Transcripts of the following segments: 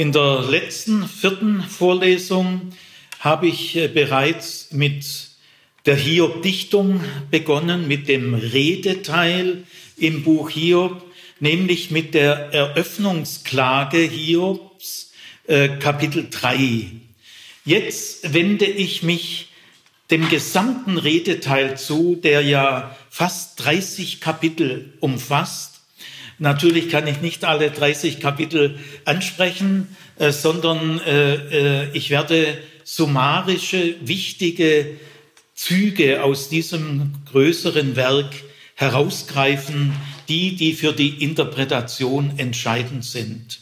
In der letzten vierten Vorlesung habe ich äh, bereits mit der Hiob-Dichtung begonnen, mit dem Redeteil im Buch Hiob, nämlich mit der Eröffnungsklage Hiobs, äh, Kapitel 3. Jetzt wende ich mich dem gesamten Redeteil zu, der ja fast 30 Kapitel umfasst. Natürlich kann ich nicht alle 30 Kapitel ansprechen, äh, sondern äh, äh, ich werde summarische, wichtige Züge aus diesem größeren Werk herausgreifen, die, die für die Interpretation entscheidend sind.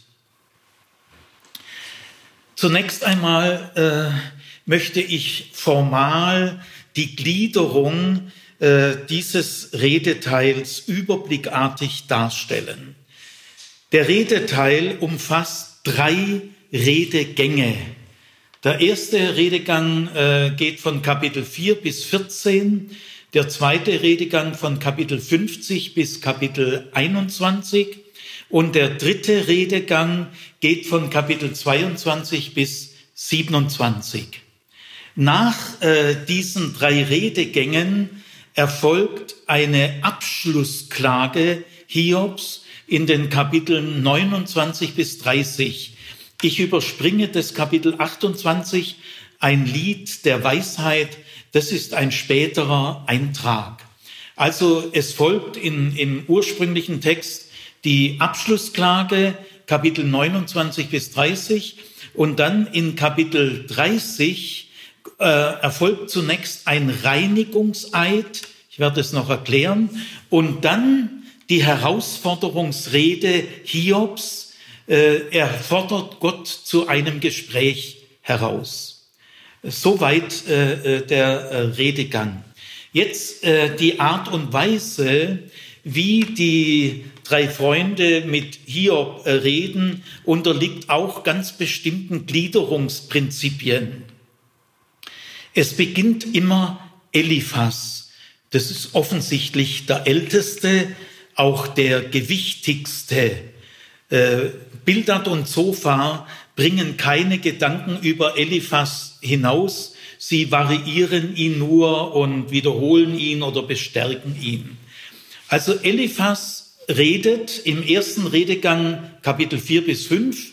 Zunächst einmal äh, möchte ich formal die Gliederung äh, dieses Redeteils überblickartig darstellen. Der Redeteil umfasst drei Redegänge. Der erste Redegang äh, geht von Kapitel 4 bis 14, der zweite Redegang von Kapitel 50 bis Kapitel 21 und der dritte Redegang geht von Kapitel 22 bis 27. Nach äh, diesen drei Redegängen erfolgt eine Abschlussklage Hiobs in den Kapiteln 29 bis 30. Ich überspringe das Kapitel 28, ein Lied der Weisheit, das ist ein späterer Eintrag. Also es folgt in, im ursprünglichen Text die Abschlussklage, Kapitel 29 bis 30, und dann in Kapitel 30 äh, erfolgt zunächst ein Reinigungseid, ich werde es noch erklären, und dann die Herausforderungsrede Hiobs. Äh, er fordert Gott zu einem Gespräch heraus. Soweit äh, äh der äh, Redegang. Jetzt äh, die Art und Weise, wie die drei Freunde mit Hiob reden, unterliegt auch ganz bestimmten Gliederungsprinzipien. Es beginnt immer Eliphas. Das ist offensichtlich der älteste, auch der gewichtigste. Äh, Bildad und Zophar bringen keine Gedanken über Eliphas hinaus. Sie variieren ihn nur und wiederholen ihn oder bestärken ihn. Also Eliphas redet im ersten Redegang Kapitel 4 bis 5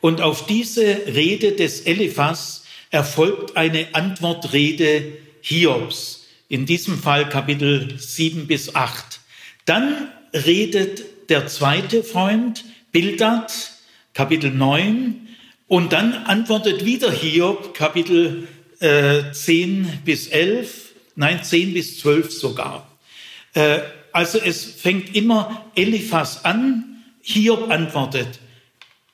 und auf diese Rede des Eliphas erfolgt eine Antwortrede Hiobs, in diesem Fall Kapitel 7 bis 8. Dann redet der zweite Freund, Bildad, Kapitel 9, und dann antwortet wieder Hiob, Kapitel äh, 10 bis 11, nein, 10 bis 12 sogar. Äh, also es fängt immer Eliphas an, Hiob antwortet.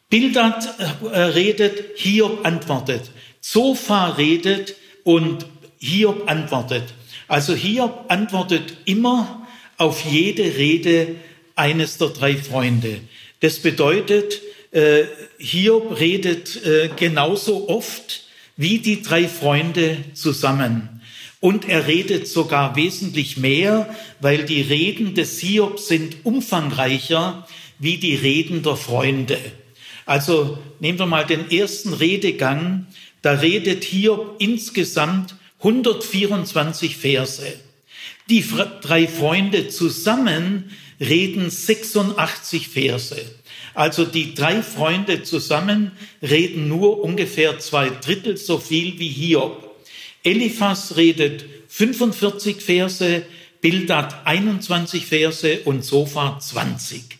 Bildad äh, redet, Hiob antwortet. Zophar redet und Hiob antwortet. Also Hiob antwortet immer auf jede Rede eines der drei Freunde. Das bedeutet, äh, Hiob redet äh, genauso oft wie die drei Freunde zusammen. Und er redet sogar wesentlich mehr, weil die Reden des Hiob sind umfangreicher wie die Reden der Freunde. Also nehmen wir mal den ersten Redegang. Da redet Hiob insgesamt 124 Verse. Die drei Freunde zusammen reden 86 Verse. Also die drei Freunde zusammen reden nur ungefähr zwei Drittel so viel wie Hiob. Eliphas redet 45 Verse, Bildad 21 Verse und Sofa 20.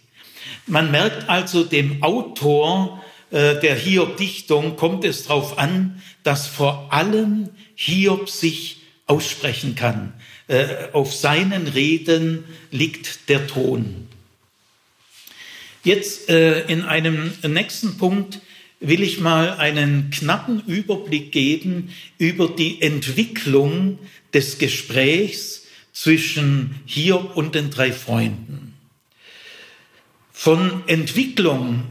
Man merkt also dem Autor der Hiob-Dichtung kommt es darauf an, dass vor allem Hiob sich aussprechen kann. Äh, auf seinen Reden liegt der Ton. Jetzt äh, in einem nächsten Punkt will ich mal einen knappen Überblick geben über die Entwicklung des Gesprächs zwischen Hiob und den drei Freunden. Von Entwicklung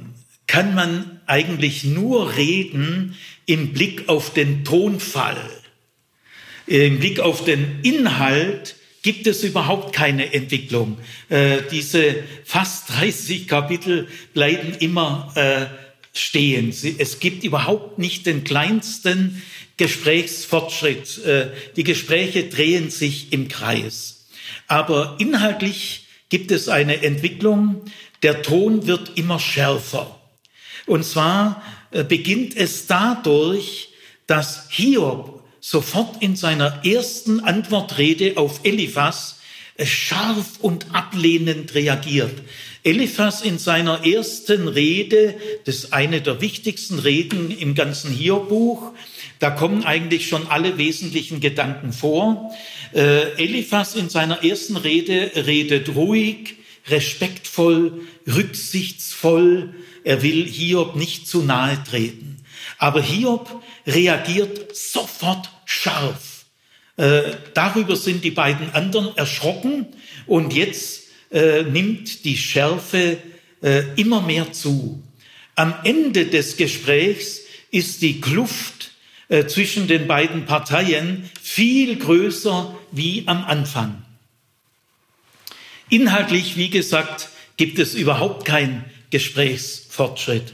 kann man eigentlich nur reden im Blick auf den Tonfall. Im Blick auf den Inhalt gibt es überhaupt keine Entwicklung. Äh, diese fast 30 Kapitel bleiben immer äh, stehen. Es gibt überhaupt nicht den kleinsten Gesprächsfortschritt. Äh, die Gespräche drehen sich im Kreis. Aber inhaltlich gibt es eine Entwicklung. Der Ton wird immer schärfer. Und zwar äh, beginnt es dadurch, dass Hiob sofort in seiner ersten Antwortrede auf Eliphas äh, scharf und ablehnend reagiert. Eliphas in seiner ersten Rede, das ist eine der wichtigsten Reden im ganzen Hiob-Buch, da kommen eigentlich schon alle wesentlichen Gedanken vor. Äh, Eliphas in seiner ersten Rede redet ruhig, respektvoll, rücksichtsvoll. Er will Hiob nicht zu nahe treten. Aber Hiob reagiert sofort scharf. Äh, darüber sind die beiden anderen erschrocken und jetzt äh, nimmt die Schärfe äh, immer mehr zu. Am Ende des Gesprächs ist die Kluft äh, zwischen den beiden Parteien viel größer wie am Anfang. Inhaltlich, wie gesagt, gibt es überhaupt keinen Gesprächsfortschritt.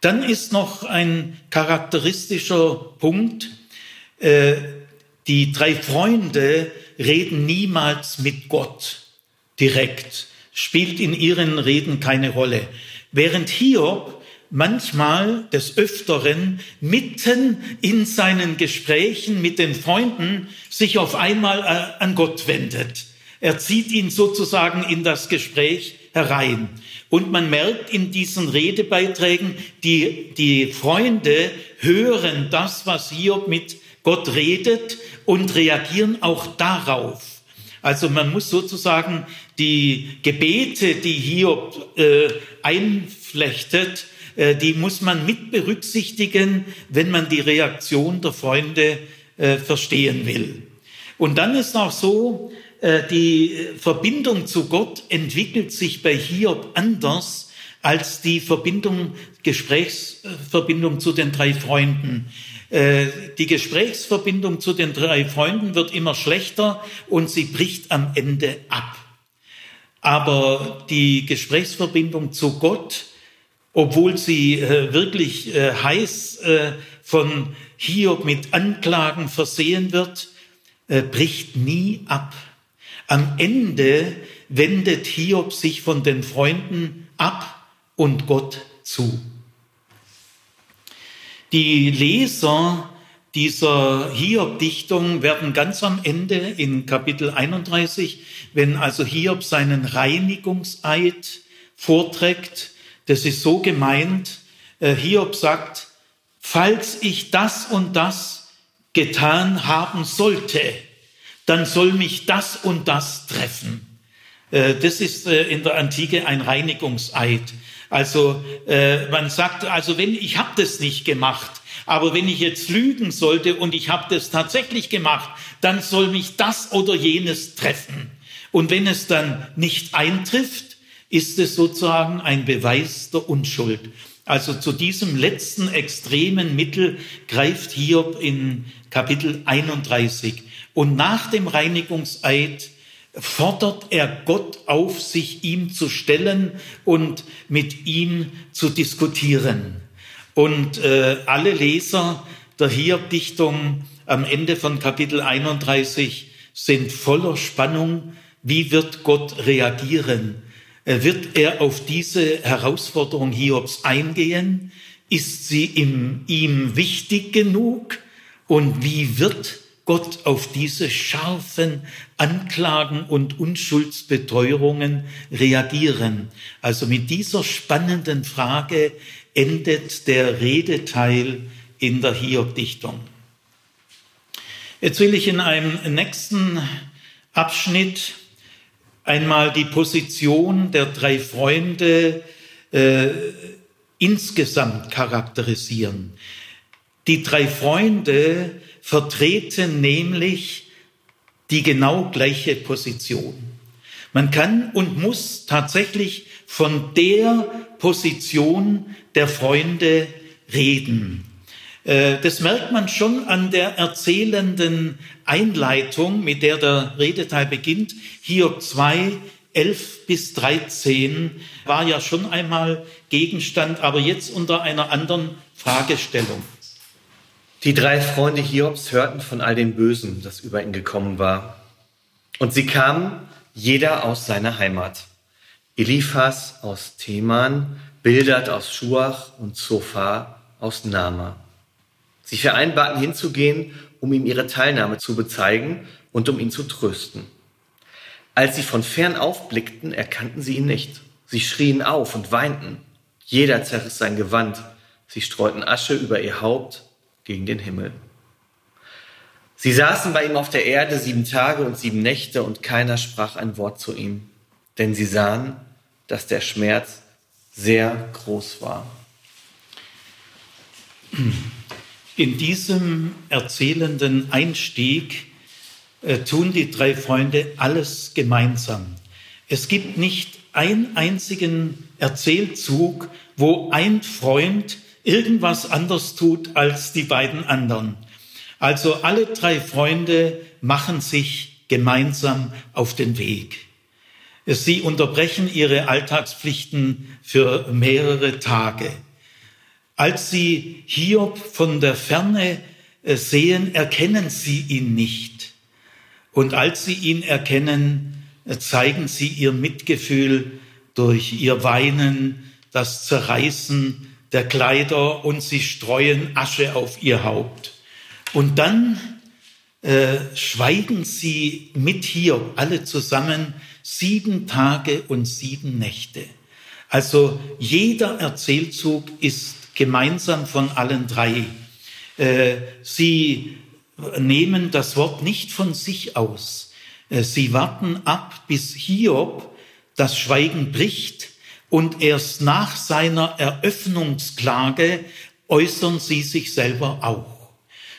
Dann ist noch ein charakteristischer Punkt, äh, die drei Freunde reden niemals mit Gott direkt, spielt in ihren Reden keine Rolle. Während Hiob manchmal des Öfteren mitten in seinen Gesprächen mit den Freunden sich auf einmal äh, an Gott wendet. Er zieht ihn sozusagen in das Gespräch herein. Und man merkt in diesen Redebeiträgen, die, die Freunde hören das, was Hiob mit Gott redet und reagieren auch darauf. Also man muss sozusagen die Gebete, die Hiob äh, einflechtet, äh, die muss man mit berücksichtigen, wenn man die Reaktion der Freunde äh, verstehen will. Und dann ist auch so, die Verbindung zu Gott entwickelt sich bei Hiob anders als die Verbindung, Gesprächsverbindung zu den drei Freunden. Äh, die Gesprächsverbindung zu den drei Freunden wird immer schlechter und sie bricht am Ende ab. Aber die Gesprächsverbindung zu Gott, obwohl sie äh, wirklich heiß von Hiob mit Anklagen versehen wird, bricht nie ab. Am Ende wendet Hiob sich von den Freunden ab und Gott zu. Die Leser dieser Hiob-Dichtung werden ganz am Ende in Kapitel 31, wenn also Hiob seinen Reinigungseid vorträgt, das ist so gemeint, äh, Hiob sagt, falls ich das und das getan haben sollte, dann soll mich das und das treffen. Äh, das ist äh, in der Antike ein Reinigungseid. Also äh, man sagt, also wenn ich habe das nicht gemacht, aber wenn ich jetzt lügen sollte und ich habe das tatsächlich gemacht, dann soll mich das oder jenes treffen. Und wenn es dann nicht eintrifft, ist es sozusagen ein Beweis der Unschuld. Also zu diesem letzten extremen Mittel greift Hiob in Kapitel 31. Und nach dem Reinigungseid fordert er Gott auf, sich ihm zu stellen und mit ihm zu diskutieren. Und äh, alle Leser der Hiob-Dichtung am Ende von Kapitel 31 sind voller Spannung. Wie wird Gott reagieren? Äh, wird er auf diese Herausforderung Hiobs eingehen? Ist sie ihm, ihm wichtig genug? Und wie wird Gott auf diese scharfen Anklagen und Unschuldsbeteuerungen reagieren? Also mit dieser spannenden Frage endet der Redeteil in der Hiob-Dichtung. Jetzt will ich in einem nächsten Abschnitt einmal die Position der drei Freunde äh, insgesamt charakterisieren. Die drei Freunde vertreten nämlich die genau gleiche Position. Man kann und muss tatsächlich von der Position der Freunde reden. Äh, das merkt man schon an der erzählenden Einleitung, mit der der Redeteil beginnt. Hiob 2, 11 bis 13 war ja schon einmal Gegenstand, aber jetzt unter einer anderen Fragestellung. Die drei Freunde Hiobs hörten von all dem Bösen, das über ihn gekommen war. Und sie kamen, jeder aus seiner Heimat. Eliphas aus Theman, Bildad aus Schuach und Zophar aus Nama. Sie vereinbarten hinzugehen, um ihm ihre Teilnahme zu bezeigen und um ihn zu trösten. Als sie von fern aufblickten, erkannten sie ihn nicht. Sie schrien auf und weinten. Jeder zerriss sein Gewand. Sie streuten Asche über ihr Haupt gegen den Himmel. Sie saßen bei ihm auf der Erde sieben Tage und sieben Nächte und keiner sprach ein Wort zu ihm, denn sie sahen, dass der Schmerz sehr groß war. In diesem erzählenden Einstieg äh, tun die drei Freunde alles gemeinsam. Es gibt nicht einen einzigen Erzählzug, wo ein Freund irgendwas anders tut als die beiden anderen. Also alle drei Freunde machen sich gemeinsam auf den Weg. Sie unterbrechen ihre Alltagspflichten für mehrere Tage. Als sie Hiob von der Ferne äh, sehen, erkennen sie ihn nicht. Und als sie ihn erkennen, zeigen sie ihr Mitgefühl durch ihr Weinen, das Zerreißen der Kleider und sie streuen Asche auf ihr Haupt. Und dann äh, schweigen sie mit hier alle zusammen sieben Tage und sieben Nächte. Also jeder Erzählzug ist gemeinsam von allen drei. Äh, sie nehmen das Wort nicht von sich aus. Äh, sie warten ab, bis Hiob das Schweigen bricht und erst nach seiner Eröffnungsklage äußern sie sich selber auch.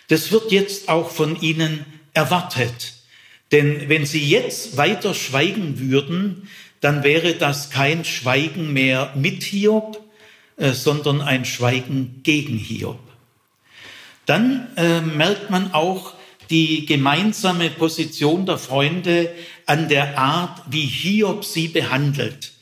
Das wird jetzt auch von ihnen erwartet. Denn wenn sie jetzt weiter schweigen würden, dann wäre das kein Schweigen mehr mit Hiob, äh, sondern ein Schweigen gegen Hiob. Dann äh, merkt man auch die gemeinsame Position der Freunde an der Art, wie Hiob sie behandelt.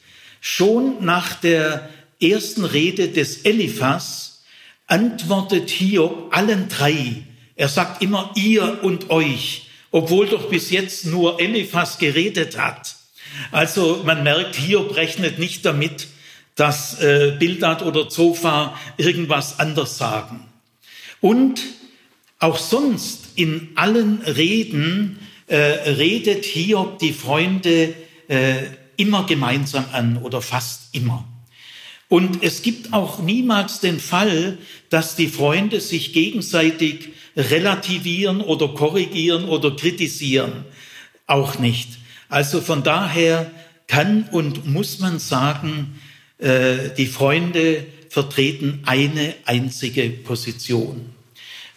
Schon nach der ersten Rede des Eliphas antwortet Hiob allen drei. Er sagt immer ihr und euch, obwohl doch bis jetzt nur Eliphas geredet hat. Also man merkt, Hiob rechnet nicht damit, dass äh, Bildad oder Zophar irgendwas anders sagen. Und auch sonst in allen Reden äh, redet Hiob die Freunde äh, immer gemeinsam an oder fast immer. Und es gibt auch niemals den Fall, dass die Freunde sich gegenseitig relativieren oder korrigieren oder kritisieren. Auch nicht. Also von daher kann und muss man sagen, äh, die Freunde vertreten eine einzige Position.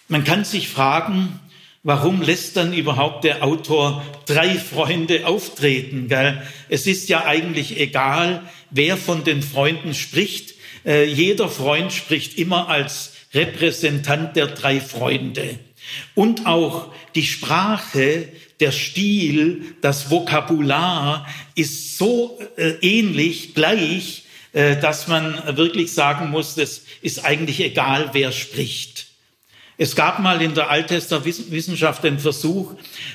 Man kann sich fragen, warum lässt dann überhaupt der Autor drei Freunde auftreten? Gell? Es ist ja eigentlich egal, wer von den Freunden spricht. Äh, jeder Freund spricht immer als Repräsentant der drei Freunde. Und auch die Sprache, der Stil, das Vokabular ist so äh, ähnlich, gleich, äh, dass man wirklich sagen muss, es ist eigentlich egal, wer spricht. Es gab mal in der Wissenschaft den Versuch,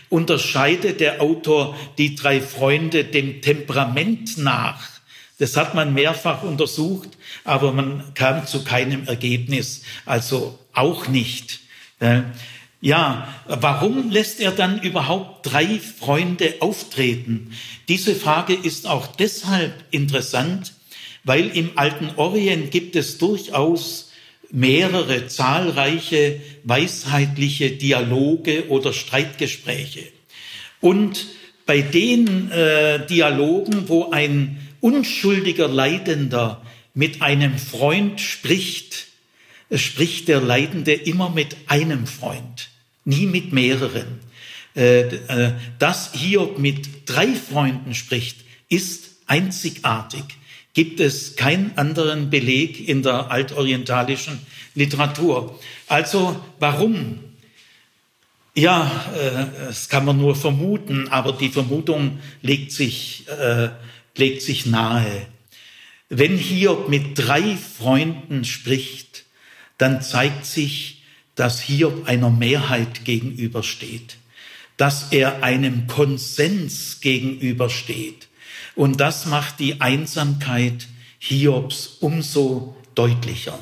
unterscheidet der Autor die drei Freunde dem Temperament nach. Das hat man mehrfach untersucht, aber man kam zu keinem Ergebnis, also auch nicht. Ja, warum lässt er dann überhaupt drei Freunde auftreten? Diese Frage ist auch deshalb interessant, weil im alten Orient gibt es durchaus mehrere zahlreiche weisheitliche Dialoge oder Streitgespräche. Und bei den äh, Dialogen, wo ein unschuldiger Leidender mit einem Freund spricht, spricht der Leidende immer mit einem Freund, nie mit mehreren. Äh, äh, dass Hiob mit drei Freunden spricht, ist einzigartig gibt es keinen anderen Beleg in der altorientalischen Literatur. Also warum? Ja, äh, das kann man nur vermuten, aber die Vermutung legt sich, äh, legt sich nahe. Wenn Hiob mit drei Freunden spricht, dann zeigt sich, dass Hiob einer Mehrheit gegenübersteht, dass er einem Konsens gegenübersteht. Und das macht die Einsamkeit Hiobs umso deutlicher.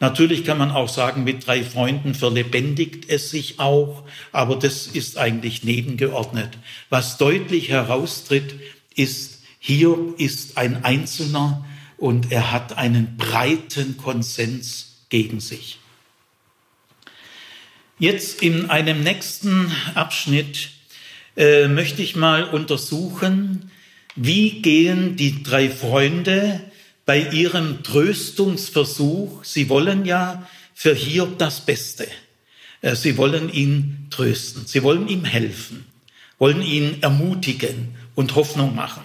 Natürlich kann man auch sagen, mit drei Freunden verlebendigt es sich auch, aber das ist eigentlich nebengeordnet. Was deutlich heraustritt, ist, Hiob ist ein Einzelner und er hat einen breiten Konsens gegen sich. Jetzt in einem nächsten Abschnitt äh, möchte ich mal untersuchen, wie gehen die drei Freunde bei ihrem Tröstungsversuch, sie wollen ja für Hiob das Beste. Äh, sie wollen ihn trösten, sie wollen ihm helfen, wollen ihn ermutigen und Hoffnung machen.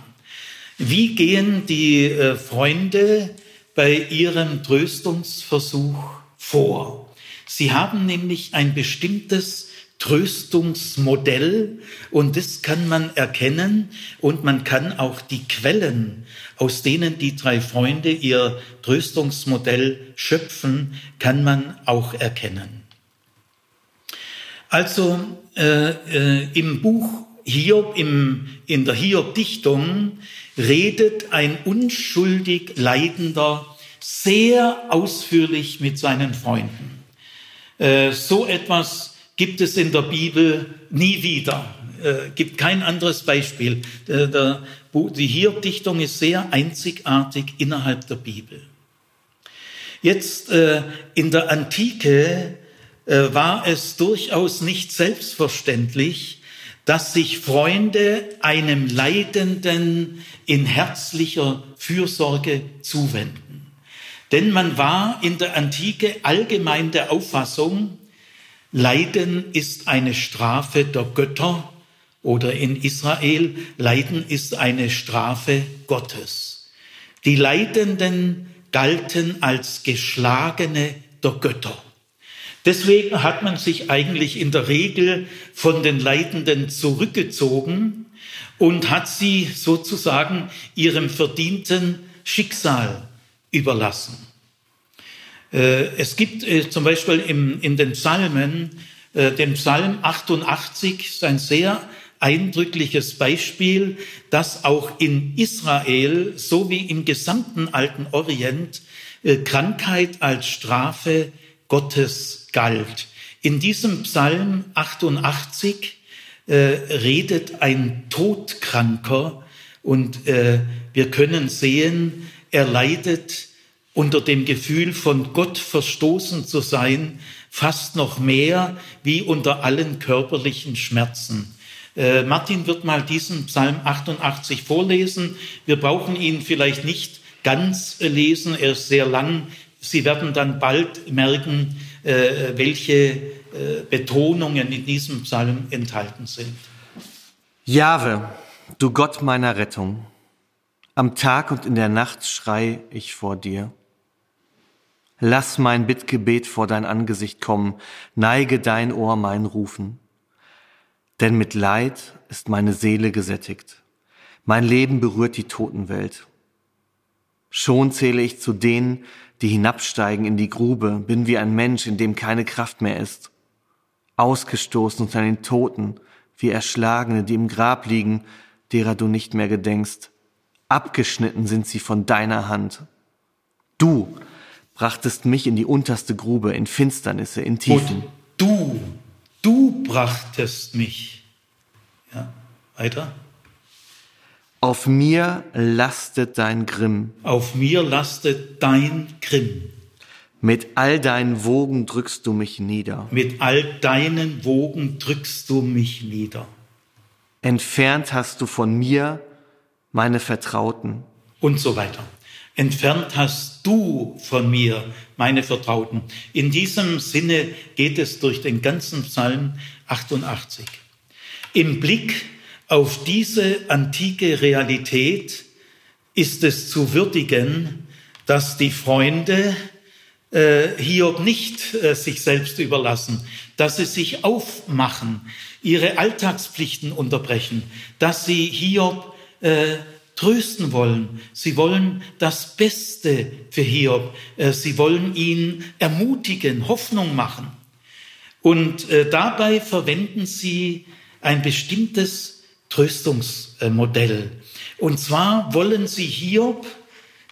Wie gehen die äh, Freunde bei ihrem Tröstungsversuch vor? Sie haben nämlich ein bestimmtes Tröstungsmodell und das kann man erkennen und man kann auch die Quellen, aus denen die drei Freunde ihr Tröstungsmodell schöpfen, kann man auch erkennen. Also äh, äh, im Buch Hiob, im, in der Hiob-Dichtung redet ein unschuldig Leidender sehr ausführlich mit seinen Freunden. Äh, so etwas gibt es in der Bibel nie wieder. Äh, gibt kein anderes Beispiel. Der, der, die Hiob-Dichtung ist sehr einzigartig innerhalb der Bibel. Jetzt äh, in der Antike äh, war es durchaus nicht selbstverständlich, dass sich Freunde einem Leidenden in herzlicher Fürsorge zuwenden. Denn man war in der Antike allgemein der Auffassung, Leiden ist eine Strafe der Götter oder in Israel, Leiden ist eine Strafe Gottes. Die Leidenden galten als Geschlagene der Götter. Deswegen hat man sich eigentlich in der Regel von den Leidenden zurückgezogen und hat sie sozusagen ihrem verdienten Schicksal überlassen. Äh, es gibt äh, zum Beispiel in den Psalmen, äh, den Psalm 88 ist ein sehr eindrückliches Beispiel, dass auch in Israel so wie im gesamten alten Orient Krankheit als Strafe Gottes galt. In diesem Psalm 88 redet ein Todkranker und wir können sehen, er leidet unter dem Gefühl von Gott verstoßen zu sein, fast noch mehr wie unter allen körperlichen Schmerzen. Äh, Martin wird mal diesen Psalm 88 vorlesen. Wir brauchen ihn vielleicht nicht ganz lesen, er ist sehr lang. Sie werden dann bald merken, äh, welche äh, Betonungen in diesem Psalm enthalten sind. Jahwe, du Gott meiner Rettung, am Tag und in der Nacht schrei ich vor dir. Lass mein Bittgebet vor dein Angesicht kommen, neige dein Ohr mein Rufen. Denn mit Leid ist meine Seele gesättigt. Mein Leben berührt die Totenwelt. Schon zähle ich zu denen, die hinabsteigen in die Grube, bin wie ein Mensch, in dem keine Kraft mehr ist. Ausgestoßen unter den Toten, wie Erschlagene, die im Grab liegen, derer du nicht mehr gedenkst. Abgeschnitten sind sie von deiner Hand. Du brachtest mich in die unterste Grube, in Finsternisse, in Tiefen. Und du, du brachtest mich. Ja, weiter. Auf mir lastet dein Grimm. Auf mir lastet dein Grimm. Mit all deinen Wogen drückst du mich nieder. Mit all deinen Wogen drückst du mich nieder. Entfernt hast du von mir meine Vertrauten. Und so weiter. Entfernt hast du von mir meine Vertrauten. In diesem Sinne geht es durch den ganzen Psalm 88. Im Blick auf diese antike Realität ist es zu würdigen, dass die Freunde äh, Hiob nicht äh, sich selbst überlassen, dass sie sich aufmachen, ihre Alltagspflichten unterbrechen, dass sie Hiob äh, trösten wollen. Sie wollen das Beste für Hiob. Äh, sie wollen ihn ermutigen, Hoffnung machen. Und äh, dabei verwenden sie ein bestimmtes Tröstungsmodell. Und zwar wollen sie Hiob,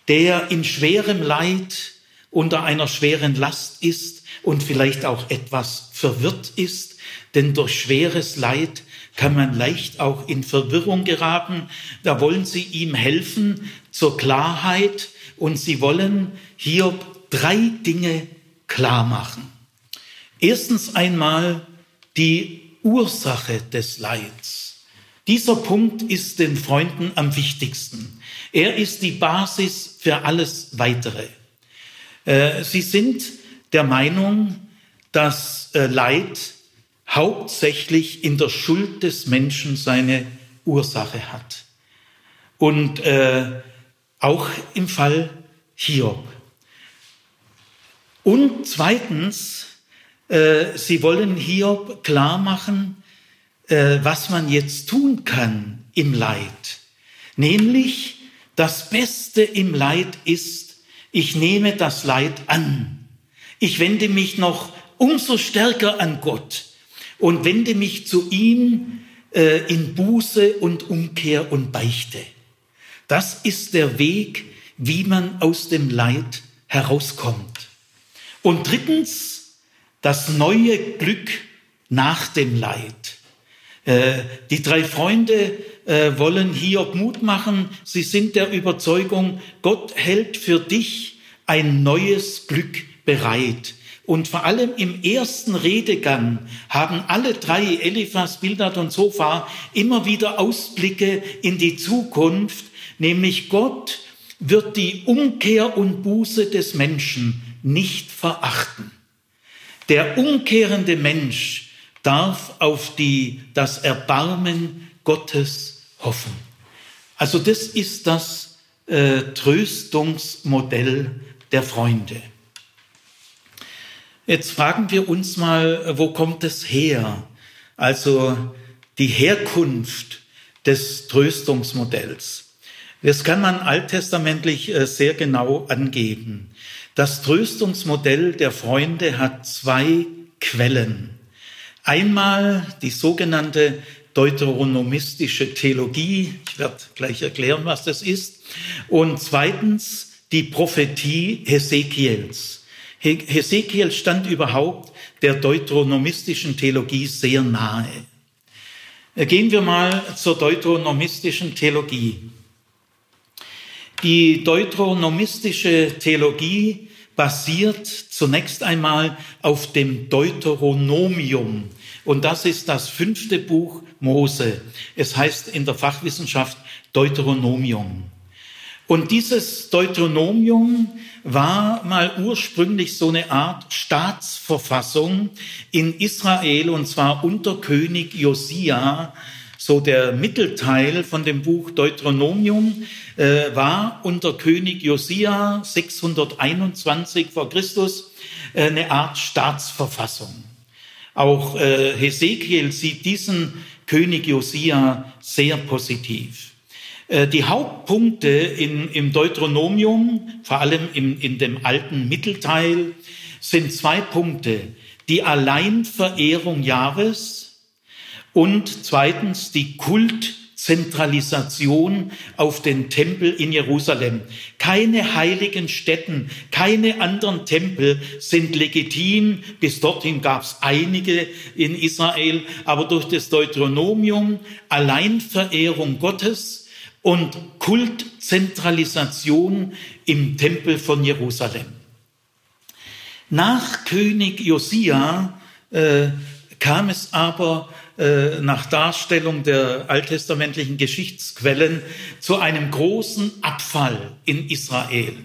der in schwerem Leid unter einer schweren Last ist und vielleicht auch etwas verwirrt ist, denn durch schweres Leid kann man leicht auch in Verwirrung geraten. Da wollen sie ihm helfen zur Klarheit und sie wollen Hiob drei Dinge klar machen. Erstens einmal die Ursache des Leids. Dieser Punkt ist den Freunden am wichtigsten. Er ist die Basis für alles Weitere. Äh, sie sind der Meinung, dass äh, Leid hauptsächlich in der Schuld des Menschen seine Ursache hat. Und äh, auch im Fall Hiob. Und zweitens, äh, sie wollen Hiob klar machen, äh, was man jetzt tun kann im Leid. Nämlich, das Beste im Leid ist, ich nehme das Leid an. Ich wende mich noch umso stärker an Gott und wende mich zu ihm äh, in Buße und Umkehr und Beichte. Das ist der Weg, wie man aus dem Leid herauskommt. Und drittens, das neue Glück nach dem Leid. Äh, die drei Freunde äh, wollen Hiob Mut machen. Sie sind der Überzeugung, Gott hält für dich ein neues Glück bereit. Und vor allem im ersten Redegang haben alle drei, Eliphas, Bildad und Sofa, immer wieder Ausblicke in die Zukunft, nämlich Gott wird die Umkehr und Buße des Menschen nicht verachten. Der umkehrende Mensch darf auf die, das Erbarmen Gottes hoffen. Also das ist das äh, Tröstungsmodell der Freunde. Jetzt fragen wir uns mal, wo kommt es her? Also die Herkunft des Tröstungsmodells. Das kann man alttestamentlich äh, sehr genau angeben. Das Tröstungsmodell der Freunde hat zwei Quellen. Einmal die sogenannte deuteronomistische Theologie. Ich werde gleich erklären, was das ist. Und zweitens die Prophetie Hesekiels. Hesekiel stand überhaupt der deuteronomistischen Theologie sehr nahe. Gehen wir mal zur deuteronomistischen Theologie. Die deuteronomistische Theologie basiert zunächst einmal auf dem Deuteronomium. Und das ist das fünfte Buch Mose. Es heißt in der Fachwissenschaft Deuteronomium. Und dieses Deuteronomium war mal ursprünglich so eine Art Staatsverfassung in Israel und zwar unter König Josia. So der Mittelteil von dem Buch Deuteronomium äh, war unter König Josia 621 vor Christus äh, eine Art Staatsverfassung. Auch äh, Hesekiel sieht diesen König Josia sehr positiv. Äh, die Hauptpunkte in, im Deuteronomium, vor allem im, in dem alten Mittelteil, sind zwei Punkte. Die Alleinverehrung Jahres und zweitens die Kultzentralisation auf den Tempel in Jerusalem. Keine heiligen Stätten, keine anderen Tempel sind legitim. Bis dorthin gab es einige in Israel, aber durch das Deuteronomium Alleinverehrung Gottes, und Kultzentralisation im Tempel von Jerusalem. Nach König Josia äh, kam es aber äh, nach Darstellung der alttestamentlichen Geschichtsquellen zu einem großen Abfall in Israel.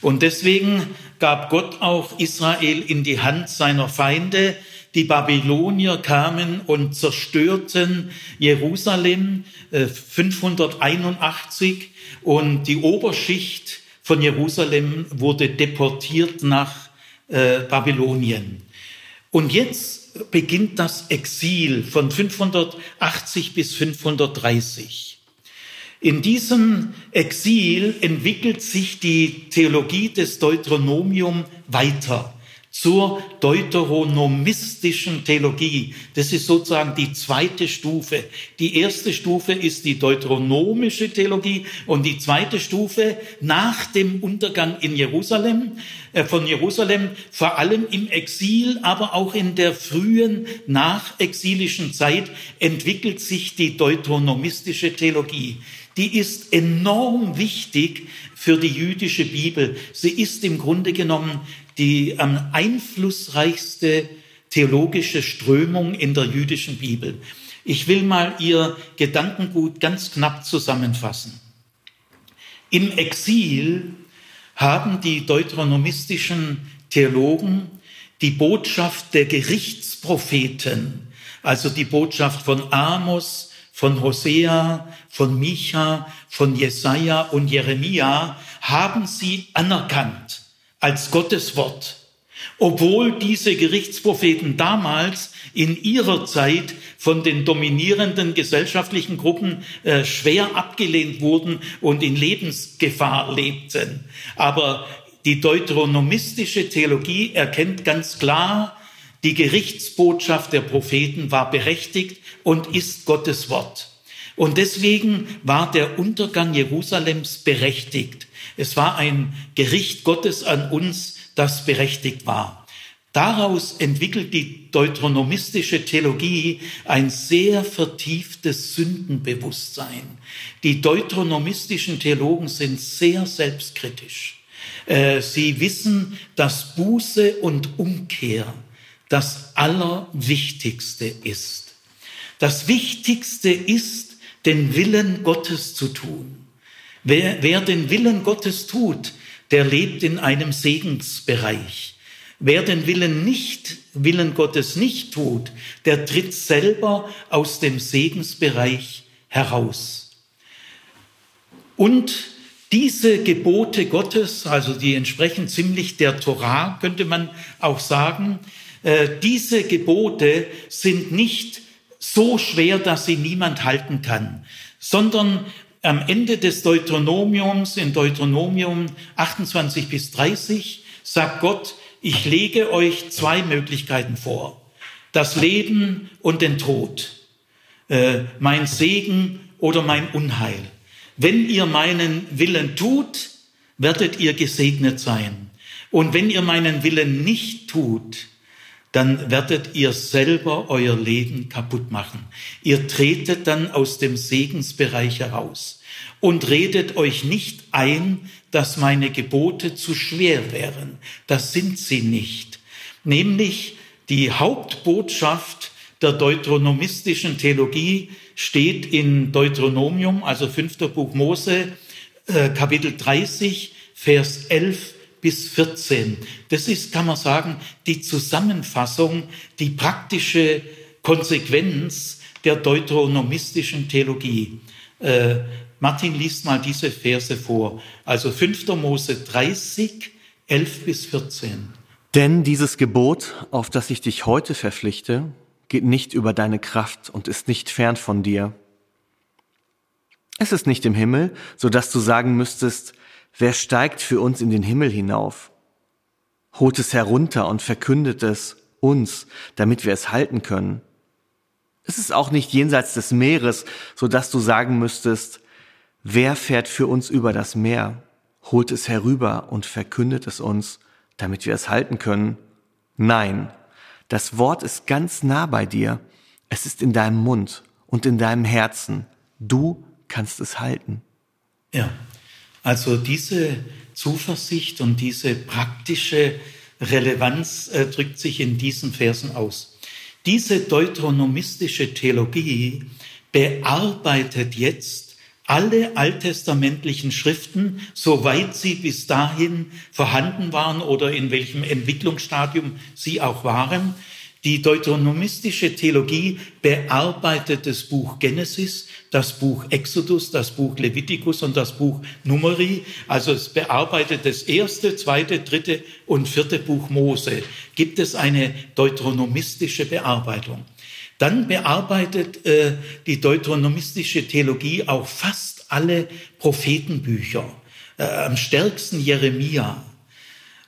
Und deswegen gab Gott auch Israel in die Hand seiner Feinde, die Babylonier kamen und zerstörten Jerusalem 581 äh, und die Oberschicht von Jerusalem wurde deportiert nach äh, Babylonien. Und jetzt beginnt das Exil von 580 bis 530. In diesem Exil entwickelt sich die Theologie des Deuteronomium weiter zur deuteronomistischen Theologie. Das ist sozusagen die zweite Stufe. Die erste Stufe ist die deuteronomische Theologie und die zweite Stufe nach dem Untergang in Jerusalem, äh, von Jerusalem, vor allem im Exil, aber auch in der frühen nachexilischen Zeit entwickelt sich die deuteronomistische Theologie die ist enorm wichtig für die jüdische Bibel. Sie ist im Grunde genommen die am einflussreichste theologische Strömung in der jüdischen Bibel. Ich will mal ihr Gedankengut ganz knapp zusammenfassen. Im Exil haben die deuteronomistischen Theologen die Botschaft der Gerichtspropheten, also die Botschaft von Amos, von Hosea, von Micha, von Jesaja und Jeremia, haben sie anerkannt als Gottes Wort. Obwohl diese Gerichtspropheten damals in ihrer Zeit von den dominierenden gesellschaftlichen Gruppen äh, schwer abgelehnt wurden und in Lebensgefahr lebten. Aber die deuteronomistische Theologie erkennt ganz klar, die Gerichtsbotschaft der Propheten war berechtigt und ist Gottes Wort. Und deswegen war der Untergang Jerusalems berechtigt. Es war ein Gericht Gottes an uns, das berechtigt war. Daraus entwickelt die deuteronomistische Theologie ein sehr vertieftes Sündenbewusstsein. Die deuteronomistischen Theologen sind sehr selbstkritisch. Äh, sie wissen, dass Buße und Umkehr das Allerwichtigste ist. Das Wichtigste ist, den Willen Gottes zu tun. Wer, wer den Willen Gottes tut, der lebt in einem Segensbereich. Wer den Willen nicht, Willen Gottes nicht tut, der tritt selber aus dem Segensbereich heraus. Und diese Gebote Gottes, also die entsprechen ziemlich der Torah, könnte man auch sagen, äh, diese Gebote sind nicht so schwer, dass sie niemand halten kann, sondern am Ende des Deuteronomiums, in Deuteronomium 28 bis 30, sagt Gott, ich lege euch zwei Möglichkeiten vor. Das Leben und den Tod. Äh, mein Segen oder mein Unheil. Wenn ihr meinen Willen tut, werdet ihr gesegnet sein. Und wenn ihr meinen Willen nicht tut, dann werdet ihr selber euer Leben kaputt machen. Ihr tretet dann aus dem Segensbereich heraus und redet euch nicht ein, dass meine Gebote zu schwer wären. Das sind sie nicht. Nämlich die Hauptbotschaft der deuteronomistischen Theologie steht in Deuteronomium, also fünfter Buch Mose, äh, Kapitel 30, Vers 11 bis 14. Das ist, kann man sagen, die Zusammenfassung, die praktische Konsequenz der deuteronomistischen Theologie. Äh, Martin liest mal diese Verse vor. Also 5. Mose 30, 11 bis 14. Denn dieses Gebot, auf das ich dich heute verpflichte, geht nicht über deine Kraft und ist nicht fern von dir. Es ist nicht im Himmel, so dass du sagen müsstest, Wer steigt für uns in den Himmel hinauf? Holt es herunter und verkündet es uns, damit wir es halten können. Es ist auch nicht jenseits des Meeres, so dass du sagen müsstest, wer fährt für uns über das Meer? Holt es herüber und verkündet es uns, damit wir es halten können. Nein, das Wort ist ganz nah bei dir. Es ist in deinem Mund und in deinem Herzen. Du kannst es halten. Ja, also diese Zuversicht und diese praktische Relevanz äh, drückt sich in diesen Versen aus. Diese deuteronomistische Theologie bearbeitet jetzt alle alttestamentlichen Schriften, soweit sie bis dahin vorhanden waren oder in welchem Entwicklungsstadium sie auch waren. Die deuteronomistische Theologie bearbeitet das Buch Genesis, das Buch Exodus, das Buch Levitikus und das Buch Numeri. Also es bearbeitet das erste, zweite, dritte und vierte Buch Mose. Gibt es eine deuteronomistische Bearbeitung? Dann bearbeitet äh, die deuteronomistische Theologie auch fast alle Prophetenbücher, äh, am stärksten Jeremia.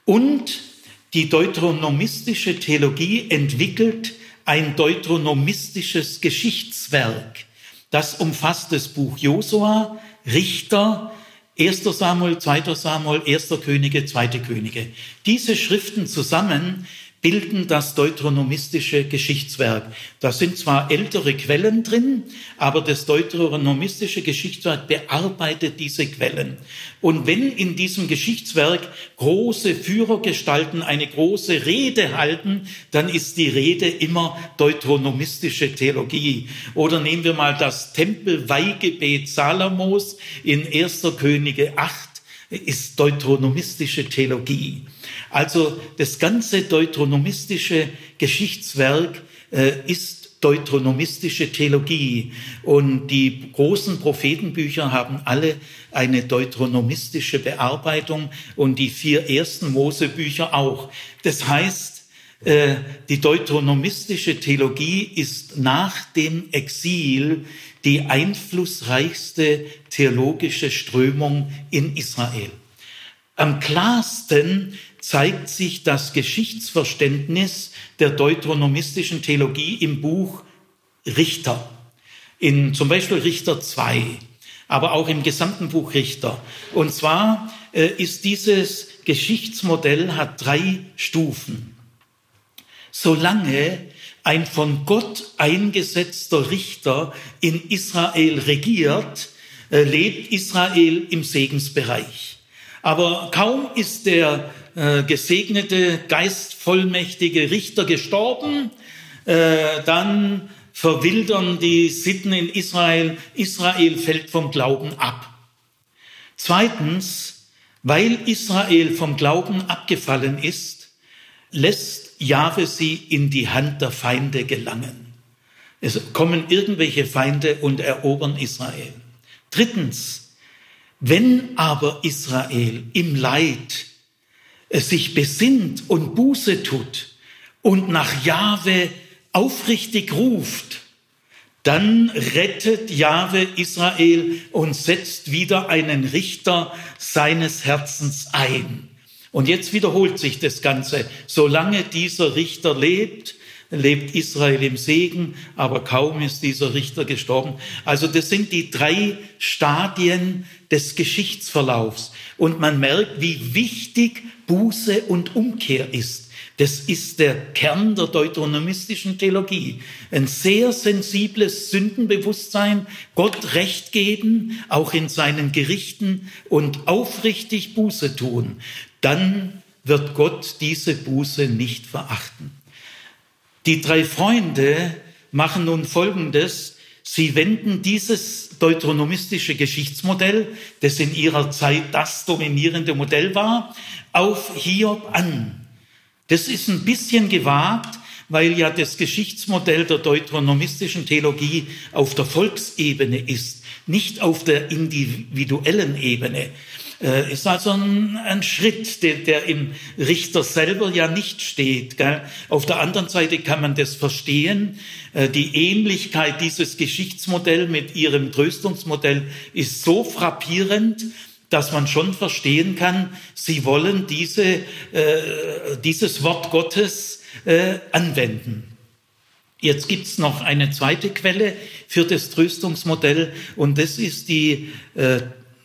Und die deuteronomistische Theologie entwickelt ein deuteronomistisches Geschichtswerk. Das umfasst das Buch Josua, Richter, 1. Samuel, 2. Samuel, 1. Könige, 2. Könige. Diese Schriften zusammen bilden das deuteronomistische Geschichtswerk. Da sind zwar ältere Quellen drin, aber das deuteronomistische Geschichtswerk bearbeitet diese Quellen. Und wenn in diesem Geschichtswerk große Führergestalten eine große Rede halten, dann ist die Rede immer deuteronomistische Theologie. Oder nehmen wir mal das Tempelweihgebet Salamos in 1. Könige 8 ist deuteronomistische Theologie. Also das ganze deuteronomistische Geschichtswerk äh, ist deuteronomistische Theologie. Und die großen Prophetenbücher haben alle eine deuteronomistische Bearbeitung und die vier ersten Mosebücher auch. Das heißt, äh, die deuteronomistische Theologie ist nach dem Exil die einflussreichste theologische Strömung in Israel. Am klarsten zeigt sich das Geschichtsverständnis der deuteronomistischen Theologie im Buch Richter. In zum Beispiel Richter 2, aber auch im gesamten Buch Richter. Und zwar äh, ist dieses Geschichtsmodell hat drei Stufen. Solange ein von Gott eingesetzter Richter in Israel regiert, äh, lebt Israel im Segensbereich. Aber kaum ist der äh, gesegnete, geistvollmächtige Richter gestorben, äh, dann verwildern die Sitten in Israel. Israel fällt vom Glauben ab. Zweitens, weil Israel vom Glauben abgefallen ist, lässt Jahwe sie in die Hand der Feinde gelangen. Es kommen irgendwelche Feinde und erobern Israel. Drittens, wenn aber Israel im Leid es sich besinnt und Buße tut und nach Jahwe aufrichtig ruft, dann rettet Jahwe Israel und setzt wieder einen Richter seines Herzens ein. Und jetzt wiederholt sich das Ganze. Solange dieser Richter lebt, lebt Israel im Segen, aber kaum ist dieser Richter gestorben. Also das sind die drei Stadien des Geschichtsverlaufs. Und man merkt, wie wichtig Buße und Umkehr ist. Das ist der Kern der deuteronomistischen Theologie. Ein sehr sensibles Sündenbewusstsein, Gott Recht geben, auch in seinen Gerichten und aufrichtig Buße tun. Dann wird Gott diese Buße nicht verachten. Die drei Freunde machen nun Folgendes. Sie wenden dieses deuteronomistische Geschichtsmodell, das in ihrer Zeit das dominierende Modell war, auf Hiob an. Das ist ein bisschen gewagt, weil ja das Geschichtsmodell der deuteronomistischen Theologie auf der Volksebene ist, nicht auf der individuellen Ebene. Äh, ist also ein, ein Schritt, der, der, im Richter selber ja nicht steht. Gell? Auf der anderen Seite kann man das verstehen. Äh, die Ähnlichkeit dieses Geschichtsmodells mit ihrem Tröstungsmodell ist so frappierend, dass man schon verstehen kann, sie wollen diese, äh, dieses Wort Gottes äh, anwenden. Jetzt gibt's noch eine zweite Quelle für das Tröstungsmodell und das ist die äh,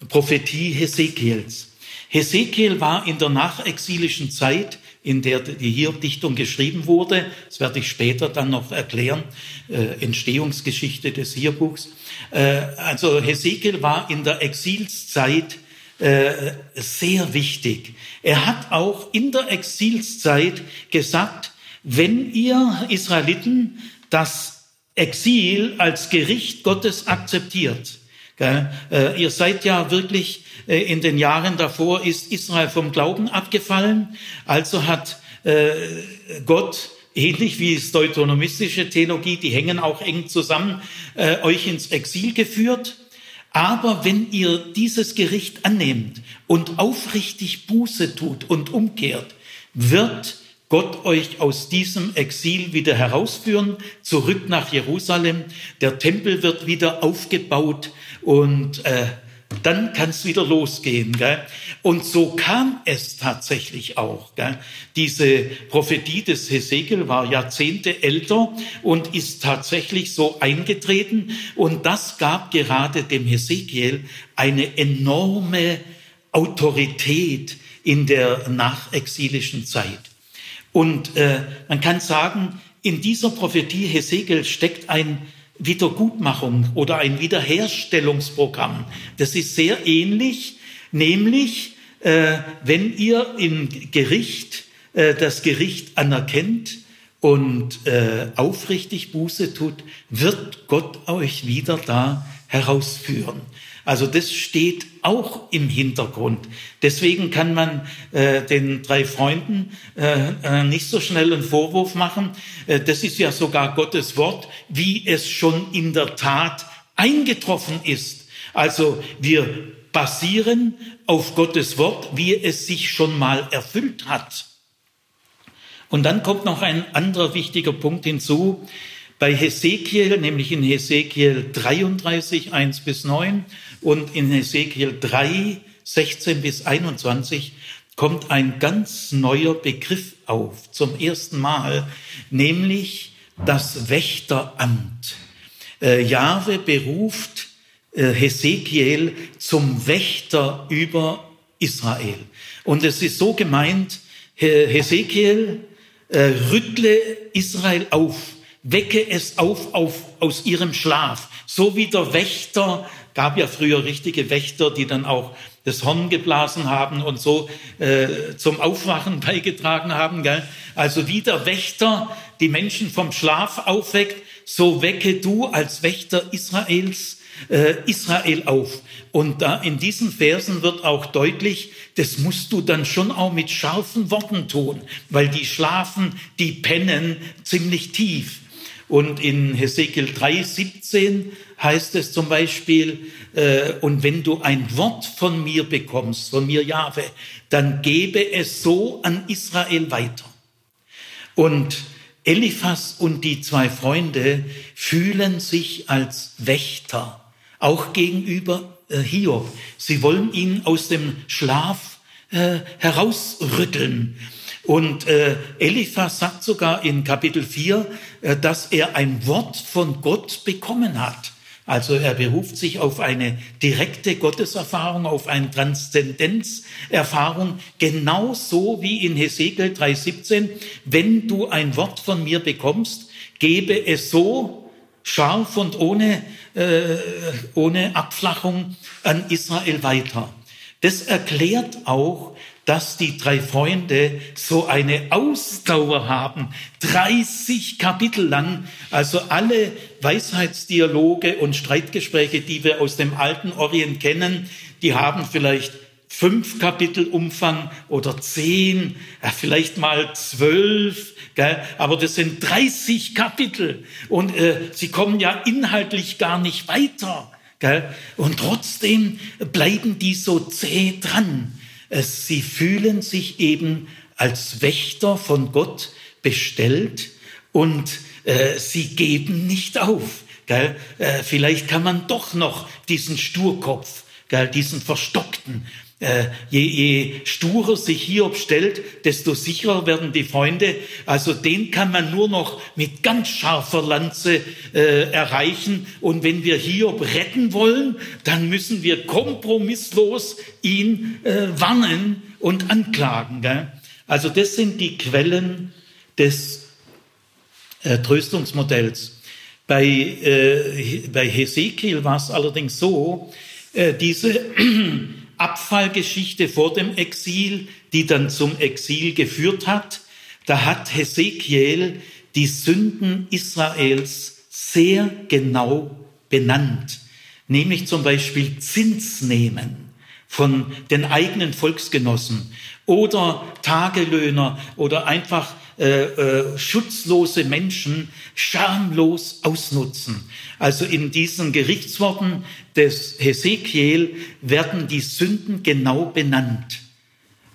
Prophetie Hesekiels. Hesekiel war in der nachexilischen Zeit, in der die Hiob-Dichtung geschrieben wurde, das werde ich später dann noch erklären, äh, Entstehungsgeschichte des Hiob-Buchs. Äh, also Hesekiel war in der Exilszeit äh, sehr wichtig. Er hat auch in der Exilszeit gesagt, wenn ihr Israeliten das Exil als Gericht Gottes akzeptiert, ihr seid ja wirklich äh, in den Jahren davor ist Israel vom Glauben abgefallen. Also hat äh, Gott ähnlich wie es deuteronomistische Theologie, die hängen auch eng zusammen, äh, euch ins Exil geführt. Aber wenn ihr dieses Gericht annehmt und aufrichtig Buße tut und umkehrt, wird Gott euch aus diesem Exil wieder herausführen, zurück nach Jerusalem. Der Tempel wird wieder aufgebaut und äh, dann kann es wieder losgehen. Gell? Und so kam es tatsächlich auch. Gell? Diese Prophetie des Hesekiel war Jahrzehnte älter und ist tatsächlich so eingetreten. Und das gab gerade dem Hesekiel eine enorme Autorität in der nachexilischen Zeit. Und äh, man kann sagen, in dieser Prophetie Hesekiel steckt ein Wiedergutmachung oder ein Wiederherstellungsprogramm. Das ist sehr ähnlich, nämlich äh, wenn ihr im Gericht äh, das Gericht anerkennt und äh, aufrichtig Buße tut, wird Gott euch wieder da herausführen. Also das steht auch im Hintergrund. Deswegen kann man äh, den drei Freunden äh, äh, nicht so schnell einen Vorwurf machen. Äh, das ist ja sogar Gottes Wort, wie es schon in der Tat eingetroffen ist. Also wir basieren auf Gottes Wort, wie es sich schon mal erfüllt hat. Und dann kommt noch ein anderer wichtiger Punkt hinzu. Bei Hesekiel, nämlich in Hesekiel 33, 1 bis 9 und in Hesekiel 3, 16 bis 21 kommt ein ganz neuer Begriff auf, zum ersten Mal, nämlich das Wächteramt. Äh, Jahwe beruft äh, Hesekiel zum Wächter über Israel. Und es ist so gemeint, Hesekiel, äh, rüttle Israel auf, wecke es auf, auf aus ihrem Schlaf, so wie der Wächter gab ja früher richtige Wächter, die dann auch das Horn geblasen haben und so äh, zum Aufwachen beigetragen haben. Gell? Also wie der Wächter die Menschen vom Schlaf aufweckt, so wecke du als Wächter Israels äh, Israel auf. Und da in diesen Versen wird auch deutlich, das musst du dann schon auch mit scharfen Worten tun, weil die schlafen, die pennen ziemlich tief. Und in Hesekiel 3, 17 heißt es zum Beispiel, äh, und wenn du ein Wort von mir bekommst, von mir Jahwe, dann gebe es so an Israel weiter. Und Eliphas und die zwei Freunde fühlen sich als Wächter, auch gegenüber äh, Hiob. Sie wollen ihn aus dem Schlaf äh, herausrütteln. Und äh, Eliphas sagt sogar in Kapitel 4, äh, dass er ein Wort von Gott bekommen hat. Also er beruft sich auf eine direkte Gotteserfahrung, auf eine Transzendenzerfahrung, genauso wie in Hesekiel 3,17. Wenn du ein Wort von mir bekommst, gebe es so scharf und ohne, äh, ohne Abflachung an Israel weiter. Das erklärt auch, dass die drei Freunde so eine Ausdauer haben, 30 Kapitel lang, also alle Weisheitsdialoge und Streitgespräche, die wir aus dem alten Orient kennen, die haben vielleicht fünf Kapitel Umfang oder zehn, ja, vielleicht mal zwölf, gell? aber das sind 30 Kapitel und äh, sie kommen ja inhaltlich gar nicht weiter. Gell? Und trotzdem bleiben die so zäh dran. Sie fühlen sich eben als Wächter von Gott bestellt und äh, sie geben nicht auf. Gell? Äh, vielleicht kann man doch noch diesen Sturkopf, gell, diesen Verstockten, äh, je, je sturer sich Hiob stellt, desto sicherer werden die Freunde. Also den kann man nur noch mit ganz scharfer Lanze äh, erreichen. Und wenn wir Hiob retten wollen, dann müssen wir kompromisslos ihn äh, warnen und anklagen. Gell? Also das sind die Quellen des äh, Tröstungsmodells. Bei, äh, bei Hesekiel war es allerdings so, äh, diese Abfallgeschichte vor dem Exil, die dann zum Exil geführt hat, da hat Hesekiel die Sünden Israels sehr genau benannt, nämlich zum Beispiel Zins nehmen von den eigenen Volksgenossen oder Tagelöhner oder einfach äh, äh, schutzlose Menschen schamlos ausnutzen. Also in diesen Gerichtsworten des Hesekiel werden die Sünden genau benannt.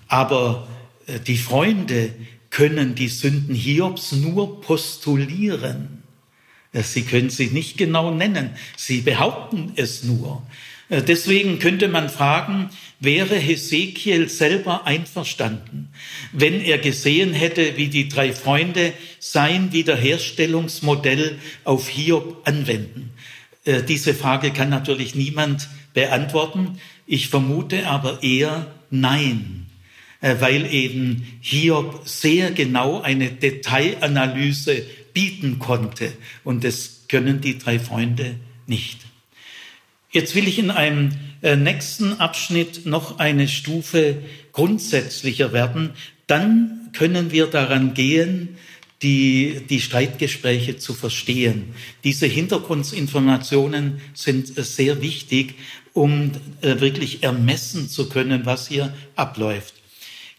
Aber äh, die Freunde können die Sünden Hiobs nur postulieren. Äh, sie können sie nicht genau nennen. Sie behaupten es nur. Äh, deswegen könnte man fragen, wäre Hesekiel selber einverstanden, wenn er gesehen hätte, wie die drei Freunde sein Wiederherstellungsmodell auf Hiob anwenden? Äh, diese Frage kann natürlich niemand beantworten. Ich vermute aber eher nein, äh, weil eben Hiob sehr genau eine Detailanalyse bieten konnte und das können die drei Freunde nicht. Jetzt will ich in einem nächsten Abschnitt noch eine Stufe grundsätzlicher werden. Dann können wir daran gehen, die, die Streitgespräche zu verstehen. Diese Hintergrundinformationen sind äh, sehr wichtig, um äh, wirklich ermessen zu können, was hier abläuft.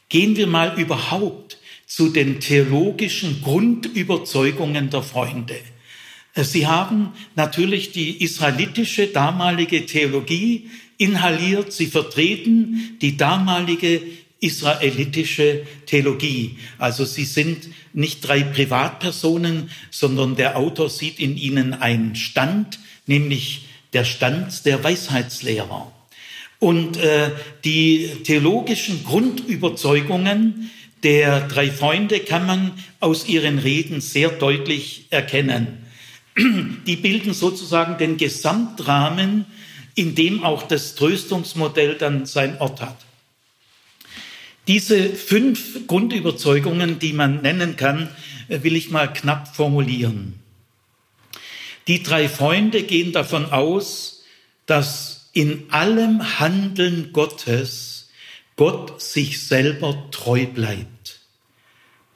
Gehen wir mal überhaupt zu den theologischen Grundüberzeugungen der Freunde. Sie haben natürlich die israelitische damalige Theologie inhaliert. Sie vertreten die damalige israelitische Theologie. Also sie sind nicht drei Privatpersonen, sondern der Autor sieht in ihnen einen Stand, nämlich der Stand der Weisheitslehrer. Und äh, die theologischen Grundüberzeugungen der drei Freunde kann man aus ihren Reden sehr deutlich erkennen die bilden sozusagen den Gesamtrahmen, in dem auch das Tröstungsmodell dann sein Ort hat. Diese fünf Grundüberzeugungen, die man nennen kann, äh, will ich mal knapp formulieren. Die drei Freunde gehen davon aus, dass in allem Handeln Gottes Gott sich selber treu bleibt.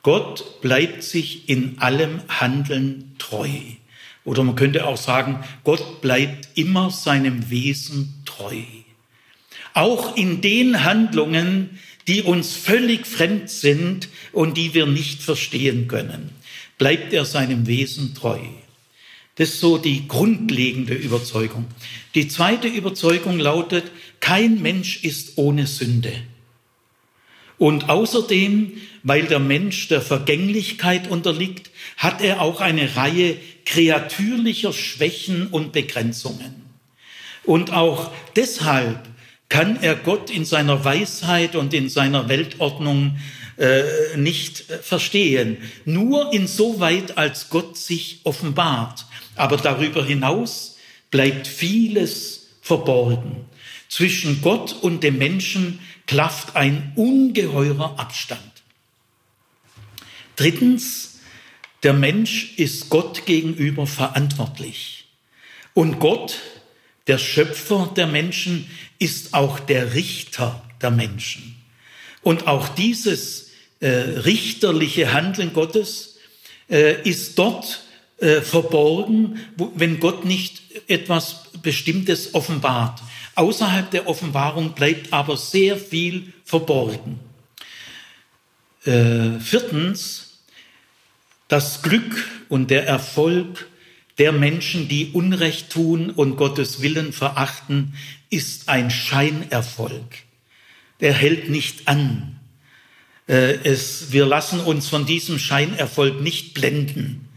Gott bleibt sich in allem Handeln treu. Oder man könnte auch sagen, Gott bleibt immer seinem Wesen treu. Auch in den Handlungen, die uns völlig fremd sind und die wir nicht verstehen können, bleibt er seinem Wesen treu. Das ist so die grundlegende Überzeugung. Die zweite Überzeugung lautet, kein Mensch ist ohne Sünde. Und außerdem, weil der Mensch der Vergänglichkeit unterliegt, hat er auch eine Reihe kreatürlicher Schwächen und Begrenzungen. Und auch deshalb kann er Gott in seiner Weisheit und in seiner Weltordnung äh, nicht verstehen. Nur insoweit, als Gott sich offenbart. Aber darüber hinaus bleibt vieles verborgen. Zwischen Gott und dem Menschen klafft ein ungeheurer Abstand. Drittens, der Mensch ist Gott gegenüber verantwortlich. Und Gott, der Schöpfer der Menschen, ist auch der Richter der Menschen. Und auch dieses äh, richterliche Handeln Gottes äh, ist dort äh, verborgen, wo, wenn Gott nicht etwas Bestimmtes offenbart. Außerhalb der Offenbarung bleibt aber sehr viel verborgen. Äh, viertens, das Glück und der Erfolg der Menschen, die Unrecht tun und Gottes Willen verachten, ist ein Scheinerfolg. Der hält nicht an. Äh, es, wir lassen uns von diesem Scheinerfolg nicht blenden.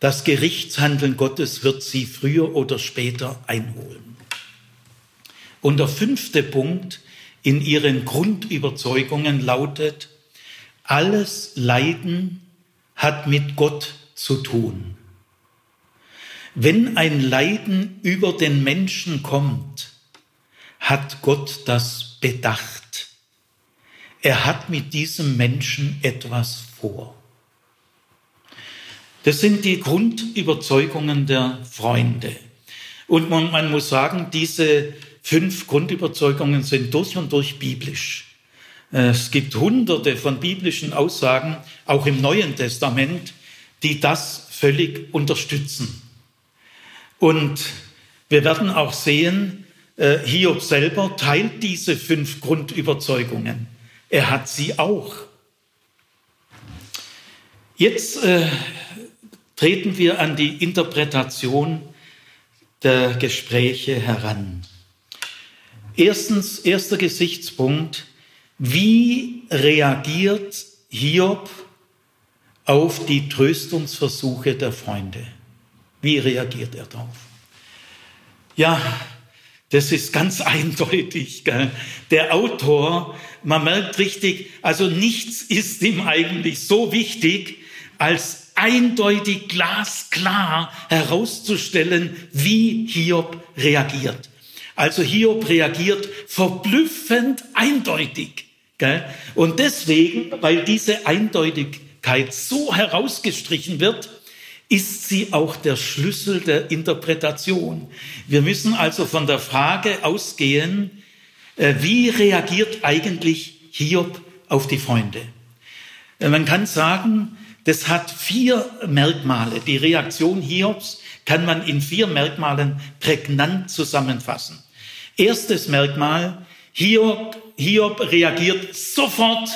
Das Gerichtshandeln Gottes wird sie früher oder später einholen. Und der fünfte Punkt in ihren Grundüberzeugungen lautet, alles Leiden hat mit Gott zu tun. Wenn ein Leiden über den Menschen kommt, hat Gott das bedacht. Er hat mit diesem Menschen etwas vor. Das sind die Grundüberzeugungen der Freunde. Und man, man muss sagen, diese fünf Grundüberzeugungen sind durch und durch biblisch. Es gibt hunderte von biblischen Aussagen, auch im Neuen Testament, die das völlig unterstützen. Und wir werden auch sehen, äh, Hiob selber teilt diese fünf Grundüberzeugungen. Er hat sie auch. Jetzt äh, treten wir an die Interpretation der Gespräche heran. Erstens, erster Gesichtspunkt, wie reagiert Hiob auf die Tröstungsversuche der Freunde? Wie reagiert er darauf? Ja, das ist ganz eindeutig. Gell? Der Autor, man merkt richtig, also nichts ist ihm eigentlich so wichtig, als eindeutig glasklar herauszustellen, wie Hiob reagiert. Also Hiob reagiert verblüffend eindeutig. Und deswegen, weil diese Eindeutigkeit so herausgestrichen wird, ist sie auch der Schlüssel der Interpretation. Wir müssen also von der Frage ausgehen, äh, wie reagiert eigentlich Hiob auf die Freunde? Äh, man kann sagen, das hat vier Merkmale. Die Reaktion Hiobs kann man in vier Merkmalen prägnant zusammenfassen. Erstes Merkmal, Hiob, Hiob reagiert sofort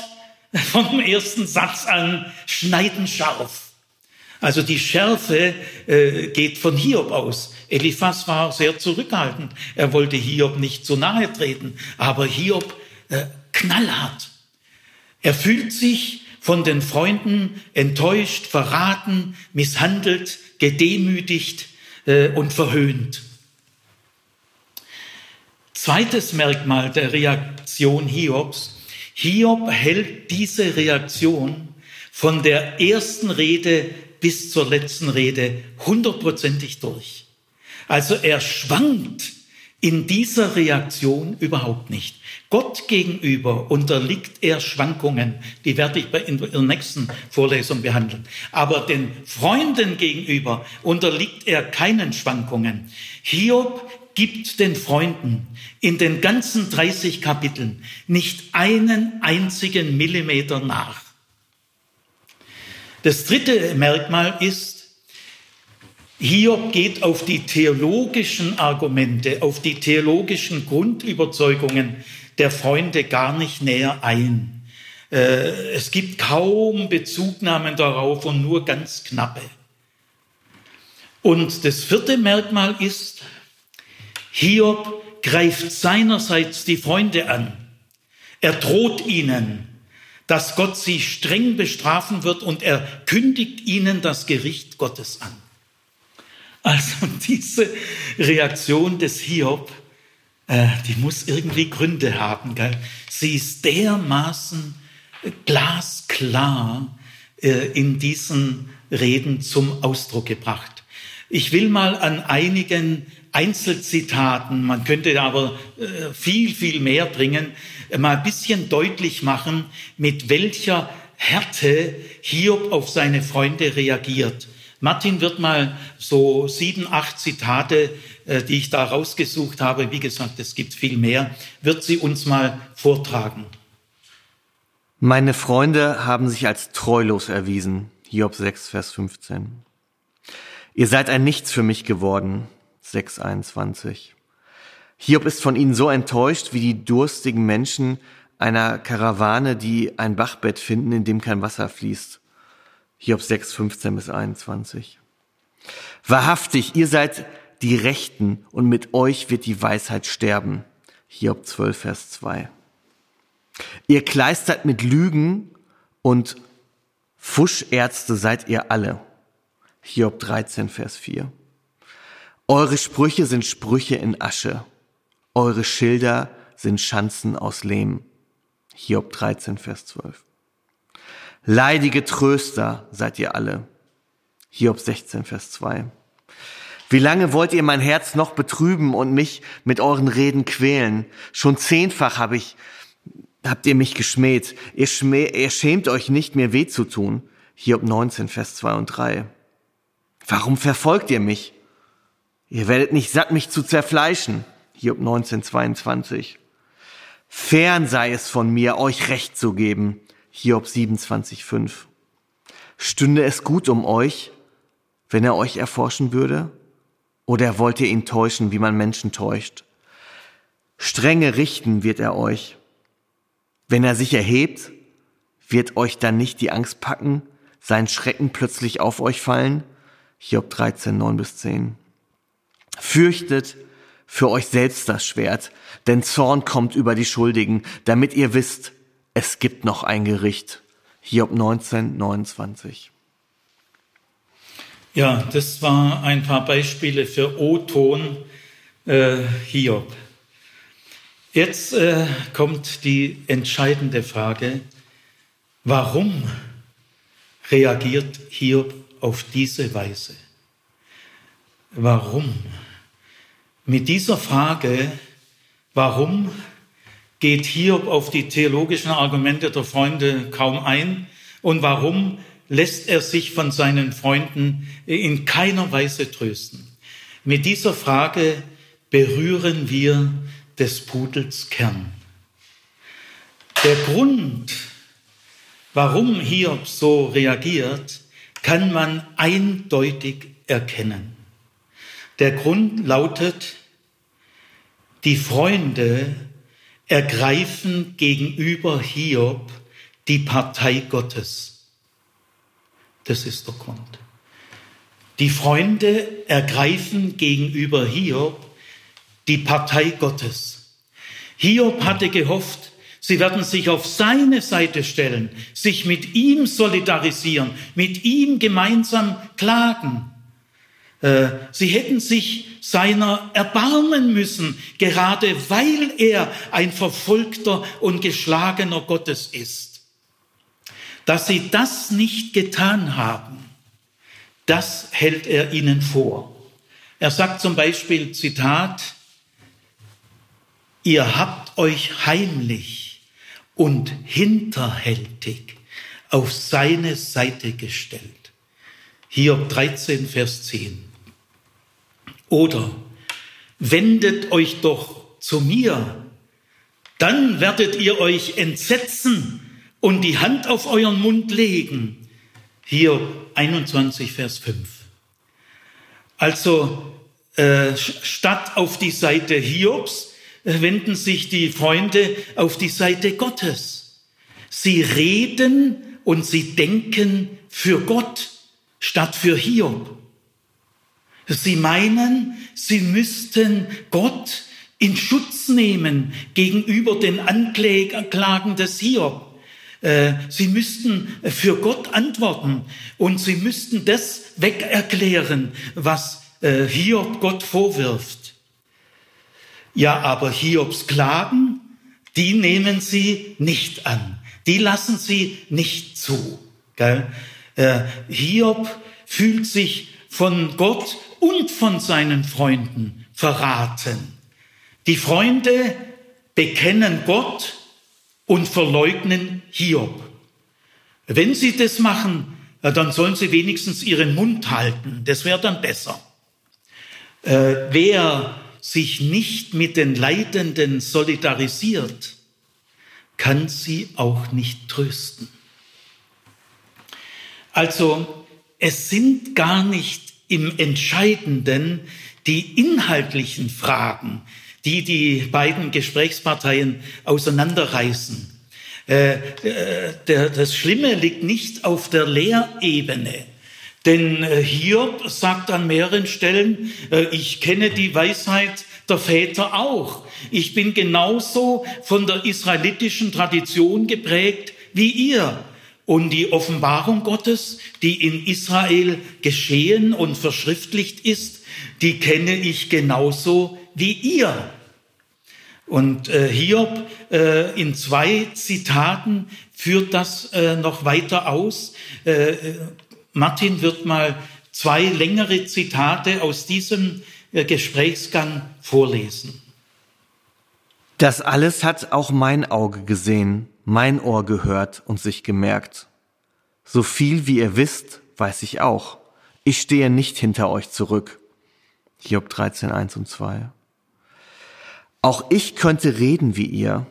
vom ersten Satz an schneidenscharf. Also die Schärfe äh, geht von Hiob aus. Eliphas war sehr zurückhaltend. Er wollte Hiob nicht zu nahe treten, aber Hiob äh, knallhart. Er fühlt sich von den Freunden enttäuscht, verraten, misshandelt, gedemütigt äh, und verhöhnt. Zweites Merkmal der Reaktion Hiobs. Hiob hält diese Reaktion von der ersten Rede bis zur letzten Rede hundertprozentig durch. Also er schwankt in dieser Reaktion überhaupt nicht. Gott gegenüber unterliegt er Schwankungen, die werde ich in der nächsten Vorlesung behandeln. Aber den Freunden gegenüber unterliegt er keinen Schwankungen. Hiob gibt den Freunden in den ganzen 30 Kapiteln nicht einen einzigen Millimeter nach. Das dritte Merkmal ist, Hiob geht auf die theologischen Argumente, auf die theologischen Grundüberzeugungen der Freunde gar nicht näher ein. Äh, es gibt kaum Bezugnahmen darauf und nur ganz knappe. Und das vierte Merkmal ist, Hiob greift seinerseits die Freunde an. Er droht ihnen, dass Gott sie streng bestrafen wird und er kündigt ihnen das Gericht Gottes an. Also diese Reaktion des Hiob, äh, die muss irgendwie Gründe haben. Gell? Sie ist dermaßen glasklar äh, in diesen Reden zum Ausdruck gebracht. Ich will mal an einigen Einzelzitaten, man könnte aber äh, viel, viel mehr bringen, mal ein bisschen deutlich machen, mit welcher Härte Hiob auf seine Freunde reagiert. Martin wird mal so sieben, acht Zitate, äh, die ich da rausgesucht habe, wie gesagt, es gibt viel mehr, wird sie uns mal vortragen. Meine Freunde haben sich als treulos erwiesen. Hiob 6, Vers 15. Ihr seid ein Nichts für mich geworden. 6,21. Hiob ist von ihnen so enttäuscht wie die durstigen Menschen einer Karawane, die ein Bachbett finden, in dem kein Wasser fließt. Hiob 6, 15 bis 21. Wahrhaftig, ihr seid die Rechten und mit euch wird die Weisheit sterben. Hiob 12, Vers 2. Ihr kleistert mit Lügen und Fuschärzte seid ihr alle. Hiob 13, Vers 4. Eure Sprüche sind Sprüche in Asche. Eure Schilder sind Schanzen aus Lehm. Hiob 13, Vers 12. Leidige Tröster seid ihr alle. Hiob 16, Vers 2. Wie lange wollt ihr mein Herz noch betrüben und mich mit euren Reden quälen? Schon zehnfach hab ich, habt ihr mich geschmäht. Ihr, schmäh, ihr schämt euch nicht, mir weh zu tun. Hiob 19, Vers 2 und 3. Warum verfolgt ihr mich? Ihr werdet nicht satt, mich zu zerfleischen. Hiob 19, 22. Fern sei es von mir, euch Recht zu geben. Hiob 27,5. Stünde es gut um euch, wenn er euch erforschen würde? Oder wollt ihr ihn täuschen, wie man Menschen täuscht? Strenge richten wird er euch. Wenn er sich erhebt, wird euch dann nicht die Angst packen, sein Schrecken plötzlich auf euch fallen? Hiob 13, 9 bis 10. Fürchtet für euch selbst das Schwert, denn Zorn kommt über die Schuldigen, damit ihr wisst, es gibt noch ein Gericht. Hiob 19, 29. Ja, das war ein paar Beispiele für O-Ton äh, Hiob. Jetzt äh, kommt die entscheidende Frage, warum reagiert Hiob auf diese Weise? Warum? Mit dieser Frage, warum geht Hiob auf die theologischen Argumente der Freunde kaum ein und warum lässt er sich von seinen Freunden in keiner Weise trösten. Mit dieser Frage berühren wir des Pudels Kern. Der Grund, warum Hiob so reagiert, kann man eindeutig erkennen. Der Grund lautet, die Freunde ergreifen gegenüber Hiob die Partei Gottes. Das ist der Grund. Die Freunde ergreifen gegenüber Hiob die Partei Gottes. Hiob hatte gehofft, sie werden sich auf seine Seite stellen, sich mit ihm solidarisieren, mit ihm gemeinsam klagen. Äh, sie hätten sich seiner erbarmen müssen, gerade weil er ein verfolgter und geschlagener Gottes ist. Dass sie das nicht getan haben, das hält er ihnen vor. Er sagt zum Beispiel, Zitat, ihr habt euch heimlich und hinterhältig auf seine Seite gestellt. Hiob 13, Vers 10. Oder wendet euch doch zu mir, dann werdet ihr euch entsetzen und die Hand auf euren Mund legen. Hier 21, Vers 5. Also äh, statt auf die Seite Hiobs äh, wenden sich die Freunde auf die Seite Gottes. Sie reden und sie denken für Gott statt für Hiob. Sie meinen, sie müssten Gott in Schutz nehmen gegenüber den Anklagen des Hiob. Äh, sie müssten für Gott antworten und sie müssten das wegerklären, was äh, Hiob Gott vorwirft. Ja, aber Hiobs Klagen, die nehmen sie nicht an. Die lassen sie nicht zu. Äh, Hiob fühlt sich von Gott und von seinen Freunden verraten. Die Freunde bekennen Gott und verleugnen Hiob. Wenn sie das machen, dann sollen sie wenigstens ihren Mund halten. Das wäre dann besser. Äh, wer sich nicht mit den Leidenden solidarisiert, kann sie auch nicht trösten. Also es sind gar nicht im Entscheidenden die inhaltlichen Fragen, die die beiden Gesprächsparteien auseinanderreißen. Äh, äh, der, das Schlimme liegt nicht auf der Lehrebene. Denn äh, Hiob sagt an mehreren Stellen, äh, ich kenne die Weisheit der Väter auch. Ich bin genauso von der israelitischen Tradition geprägt wie ihr. Und die Offenbarung Gottes, die in Israel geschehen und verschriftlicht ist, die kenne ich genauso wie ihr. Und äh, Hiob äh, in zwei Zitaten führt das äh, noch weiter aus. Äh, äh, Martin wird mal zwei längere Zitate aus diesem äh, Gesprächsgang vorlesen. Das alles hat auch mein Auge gesehen, mein Ohr gehört und sich gemerkt. So viel wie ihr wisst, weiß ich auch. Ich stehe nicht hinter euch zurück. Hiob 13, 1 und 2. Auch ich könnte reden wie ihr.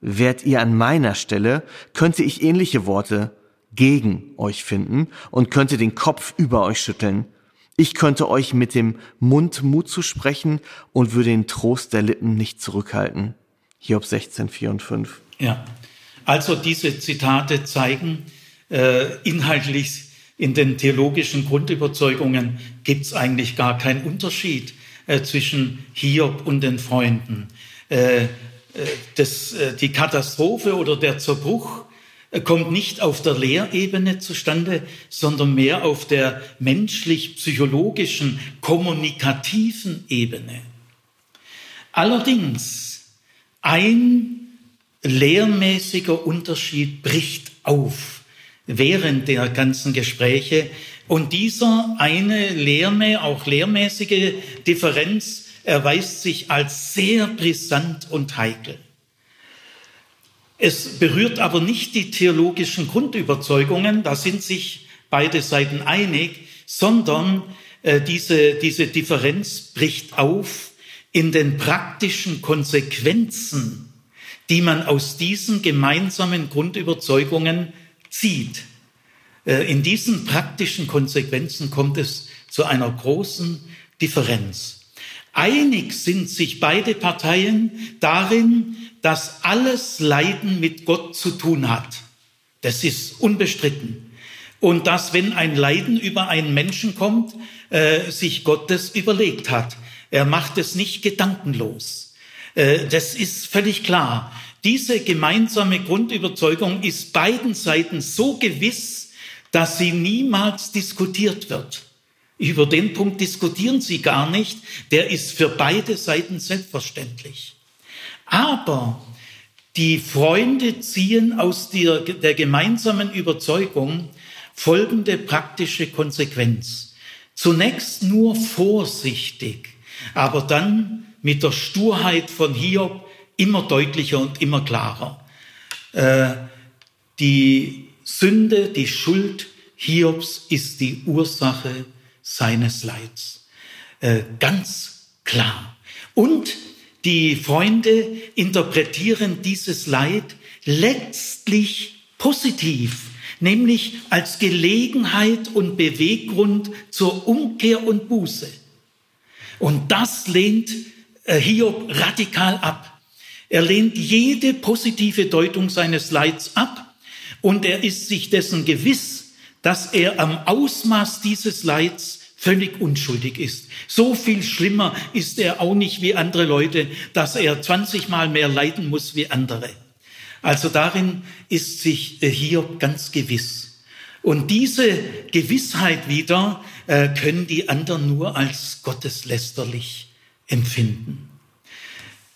Wärt ihr an meiner Stelle, könnte ich ähnliche Worte gegen euch finden und könnte den Kopf über euch schütteln. Ich könnte euch mit dem Mund Mut zu sprechen und würde den Trost der Lippen nicht zurückhalten. Hiob 16, 4 und 5. Ja, also diese Zitate zeigen, äh, inhaltlich in den theologischen Grundüberzeugungen gibt es eigentlich gar keinen Unterschied äh, zwischen Hiob und den Freunden. Äh, äh das, äh, die Katastrophe oder der Zerbruch äh, kommt nicht auf der Lehrebene zustande, sondern mehr auf der menschlich-psychologischen, kommunikativen Ebene. Allerdings, ein lehrmäßiger Unterschied bricht auf während der ganzen Gespräche. Und dieser eine lehrmä auch lehrmäßige Differenz erweist sich als sehr brisant und heikel. Es berührt aber nicht die theologischen Grundüberzeugungen, da sind sich beide Seiten einig, sondern äh, diese, diese Differenz bricht auf in den praktischen Konsequenzen, die man aus diesen gemeinsamen Grundüberzeugungen zieht. Äh, in diesen praktischen Konsequenzen kommt es zu einer großen Differenz. Einig sind sich beide Parteien darin, dass alles Leiden mit Gott zu tun hat. Das ist unbestritten. Und dass, wenn ein Leiden über einen Menschen kommt, äh, sich Gott das überlegt hat. Er macht es nicht gedankenlos. Äh, das ist völlig klar. Diese gemeinsame Grundüberzeugung ist beiden Seiten so gewiss, dass sie niemals diskutiert wird. Über den Punkt diskutieren sie gar nicht. Der ist für beide Seiten selbstverständlich. Aber die Freunde ziehen aus der, der gemeinsamen Überzeugung folgende praktische Konsequenz. Zunächst nur vorsichtig, aber dann mit der Sturheit von Hiob immer deutlicher und immer klarer. Äh, die Sünde, die Schuld Hiobs ist die Ursache seines Leids. Äh, ganz klar. Und die Freunde interpretieren dieses Leid letztlich positiv, nämlich als Gelegenheit und Beweggrund zur Umkehr und Buße. Und das lehnt Hiob radikal ab. Er lehnt jede positive Deutung seines Leids ab und er ist sich dessen gewiss, dass er am Ausmaß dieses Leids völlig unschuldig ist. So viel schlimmer ist er auch nicht wie andere Leute, dass er 20 Mal mehr leiden muss wie andere. Also darin ist sich hier ganz gewiss. Und diese Gewissheit wieder äh, können die anderen nur als gotteslästerlich empfinden.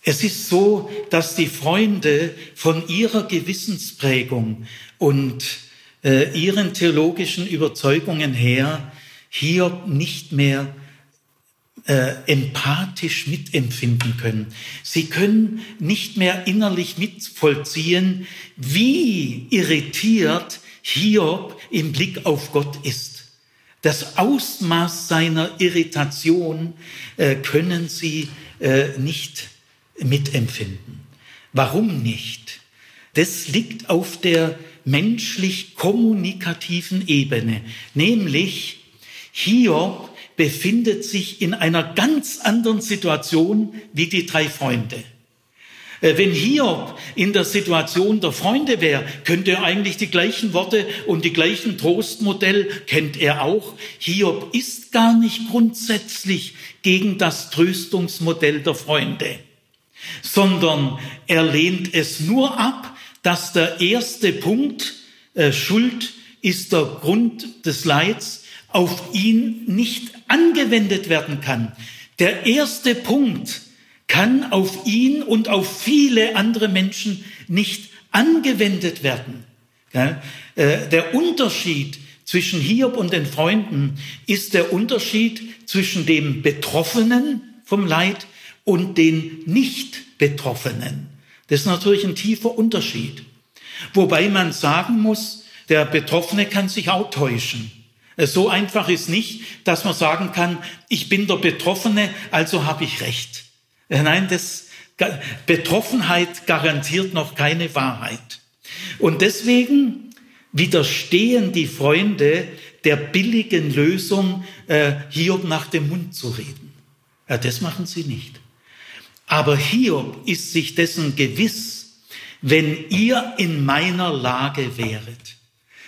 Es ist so, dass die Freunde von ihrer Gewissensprägung und äh, ihren theologischen Überzeugungen her hier nicht mehr äh, empathisch mitempfinden können. Sie können nicht mehr innerlich mitvollziehen, wie irritiert Hiob im Blick auf Gott ist. Das Ausmaß seiner Irritation äh, können sie äh, nicht mitempfinden. Warum nicht? Das liegt auf der menschlich-kommunikativen Ebene, nämlich Hiob befindet sich in einer ganz anderen Situation wie die drei Freunde. Äh, wenn Hiob in der Situation der Freunde wäre, könnte er eigentlich die gleichen Worte und die gleichen Trostmodell kennt er auch. Hiob ist gar nicht grundsätzlich gegen das Tröstungsmodell der Freunde sondern er lehnt es nur ab, dass der erste Punkt, äh, Schuld ist der Grund des Leids, auf ihn nicht angewendet werden kann. Der erste Punkt kann auf ihn und auf viele andere Menschen nicht angewendet werden. Äh, der Unterschied zwischen Hiob und den Freunden ist der Unterschied zwischen dem Betroffenen vom Leid und den Nicht-Betroffenen. Das ist natürlich ein tiefer Unterschied. Wobei man sagen muss, der Betroffene kann sich auch täuschen. So einfach ist nicht, dass man sagen kann, ich bin der Betroffene, also habe ich Recht. Nein, das, Betroffenheit garantiert noch keine Wahrheit. Und deswegen widerstehen die Freunde der billigen Lösung, äh, Hiob nach dem Mund zu reden. Ja, das machen sie nicht. Aber Hiob ist sich dessen gewiss, wenn ihr in meiner Lage wäret,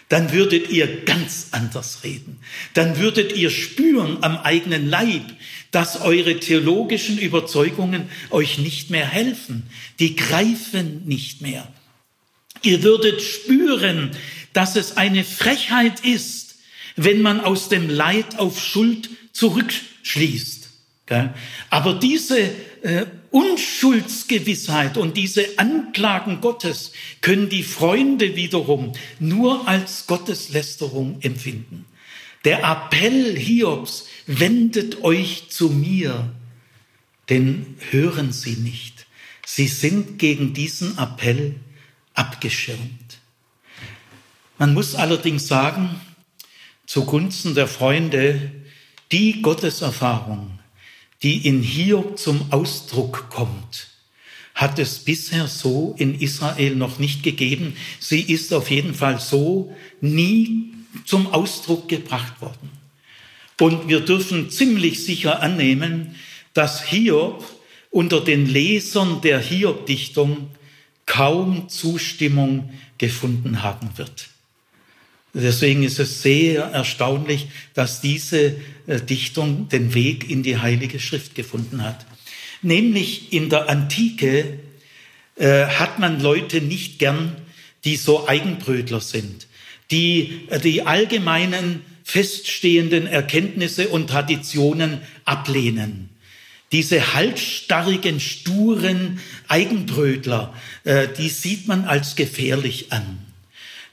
dann würdet ihr ganz anders reden. Dann würdet ihr spüren am eigenen Leib, dass eure theologischen Überzeugungen euch nicht mehr helfen. Die greifen nicht mehr. Ihr würdet spüren, dass es eine Frechheit ist, wenn man aus dem Leid auf Schuld zurückschließt. Aber diese äh, Unschuldsgewissheit und diese Anklagen Gottes können die Freunde wiederum nur als Gotteslästerung empfinden. Der Appell Hiobs, wendet euch zu mir, denn hören sie nicht. Sie sind gegen diesen Appell abgeschirmt. Man muss allerdings sagen, zugunsten der Freunde, die Gotteserfahrung, die in Hiob zum Ausdruck kommt, hat es bisher so in Israel noch nicht gegeben. Sie ist auf jeden Fall so nie zum Ausdruck gebracht worden. Und wir dürfen ziemlich sicher annehmen, dass Hiob unter den Lesern der Hiob-Dichtung kaum Zustimmung gefunden haben wird. Deswegen ist es sehr erstaunlich, dass diese äh, Dichtung den Weg in die Heilige Schrift gefunden hat. Nämlich in der Antike äh, hat man Leute nicht gern, die so Eigenbrötler sind, die äh, die allgemeinen feststehenden Erkenntnisse und Traditionen ablehnen. Diese halsstarrigen, sturen Eigenbrötler, äh, die sieht man als gefährlich an.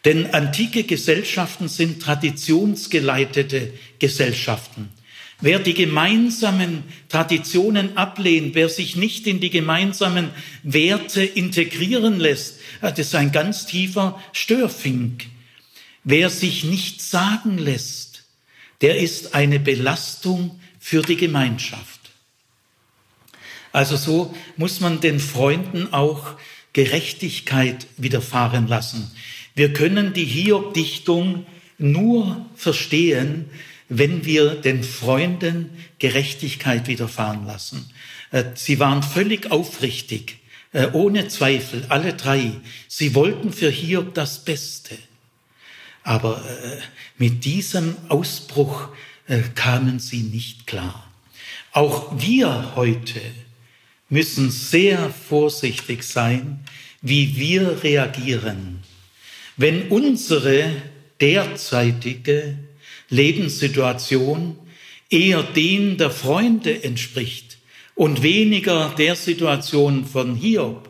Denn antike Gesellschaften sind traditionsgeleitete Gesellschaften. Wer die gemeinsamen Traditionen ablehnt, wer sich nicht in die gemeinsamen Werte integrieren lässt, das ist ein ganz tiefer Störfink. Wer sich nicht sagen lässt, der ist eine Belastung für die Gemeinschaft. Also so muss man den Freunden auch Gerechtigkeit widerfahren lassen. Wir können die Hiob-Dichtung nur verstehen, wenn wir den Freunden Gerechtigkeit widerfahren lassen. Äh, sie waren völlig aufrichtig, äh, ohne Zweifel, alle drei. Sie wollten für Hiob das Beste. Aber äh, mit diesem Ausbruch kamen sie nicht klar. Auch wir heute müssen sehr vorsichtig sein, wie wir reagieren wenn unsere derzeitige Lebenssituation eher den der Freunde entspricht und weniger der Situation von Hiob,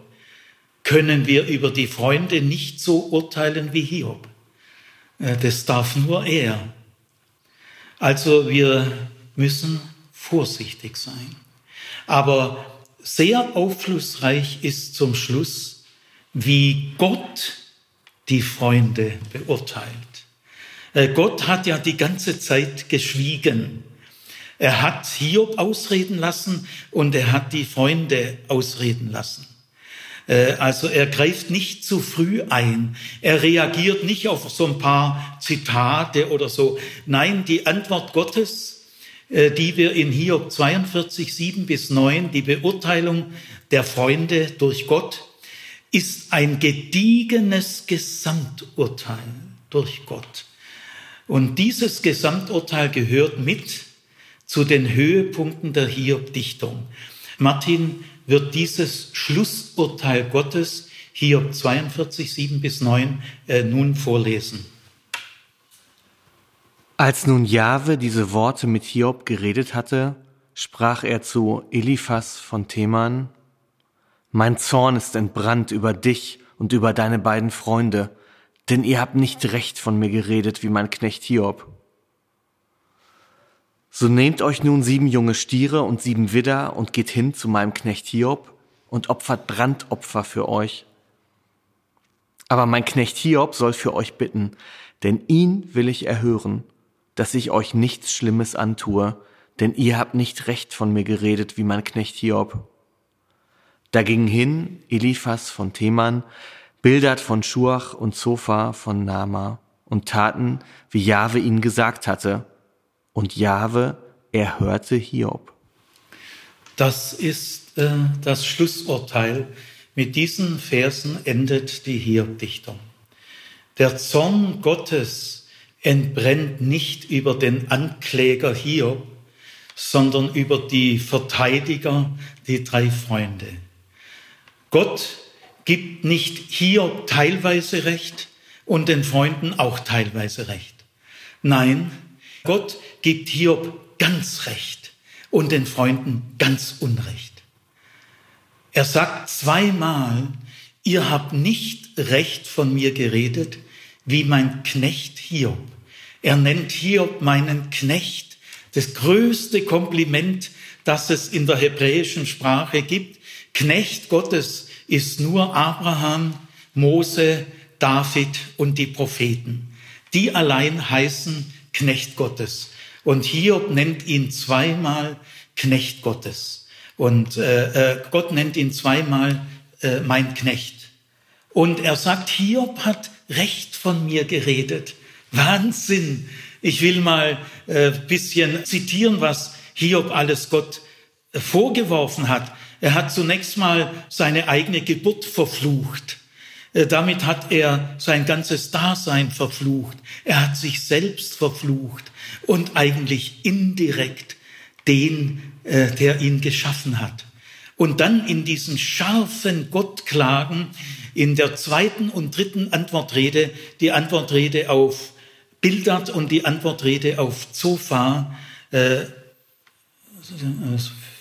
können wir über die Freunde nicht so urteilen wie Hiob. Äh, das darf nur er. Also wir müssen vorsichtig sein. Aber sehr aufschlussreich ist zum Schluss, wie Gott die Freunde beurteilt. Äh, Gott hat ja die ganze Zeit geschwiegen. Er hat Hiob ausreden lassen und er hat die Freunde ausreden lassen. Äh, also er greift nicht zu früh ein. Er reagiert nicht auf so ein paar Zitate oder so. Nein, die Antwort Gottes, äh, die wir in Hiob 42, 7 bis 9, die Beurteilung der Freunde durch Gott, ist ein gediegenes Gesamturteil durch Gott. Und dieses Gesamturteil gehört mit zu den Höhepunkten der Hiob-Dichtung. Martin wird dieses Schlussurteil Gottes, Hiob 42, 7 bis 9, äh, nun vorlesen. Als nun Jahwe diese Worte mit Hiob geredet hatte, sprach er zu Eliphas von Theman, mein Zorn ist entbrannt über dich und über deine beiden Freunde, denn ihr habt nicht recht von mir geredet wie mein Knecht Hiob. So nehmt euch nun sieben junge Stiere und sieben Widder und geht hin zu meinem Knecht Hiob und opfert Brandopfer für euch. Aber mein Knecht Hiob soll für euch bitten, denn ihn will ich erhören, dass ich euch nichts Schlimmes antue, denn ihr habt nicht recht von mir geredet wie mein Knecht Hiob. Da gingen hin Eliphas von Theman, Bildad von Schuach und Zophar von Nama und taten, wie Jahwe ihnen gesagt hatte. Und Jahwe erhörte Hiob. Das ist äh, das Schlussurteil. Mit diesen Versen endet die Hiob-Dichtung. Der Zorn Gottes entbrennt nicht über den Ankläger Hiob, sondern über die Verteidiger, die drei Freunde. Gott gibt nicht Hiob teilweise Recht und den Freunden auch teilweise Recht. Nein, Gott gibt Hiob ganz Recht und den Freunden ganz Unrecht. Er sagt zweimal, ihr habt nicht recht von mir geredet, wie mein Knecht Hiob. Er nennt Hiob meinen Knecht, das größte Kompliment, das es in der hebräischen Sprache gibt. Knecht Gottes ist nur Abraham, Mose, David und die Propheten. Die allein heißen Knecht Gottes. Und Hiob nennt ihn zweimal Knecht Gottes. Und äh, äh, Gott nennt ihn zweimal äh, mein Knecht. Und er sagt, Hiob hat Recht von mir geredet. Wahnsinn. Ich will mal äh, bisschen zitieren, was Hiob alles Gott äh, vorgeworfen hat. Er hat zunächst mal seine eigene Geburt verflucht. Äh, damit hat er sein ganzes Dasein verflucht. Er hat sich selbst verflucht und eigentlich indirekt den, äh, der ihn geschaffen hat. Und dann in diesen scharfen Gottklagen in der zweiten und dritten Antwortrede, die Antwortrede auf Bildert und die Antwortrede auf Zophar, äh,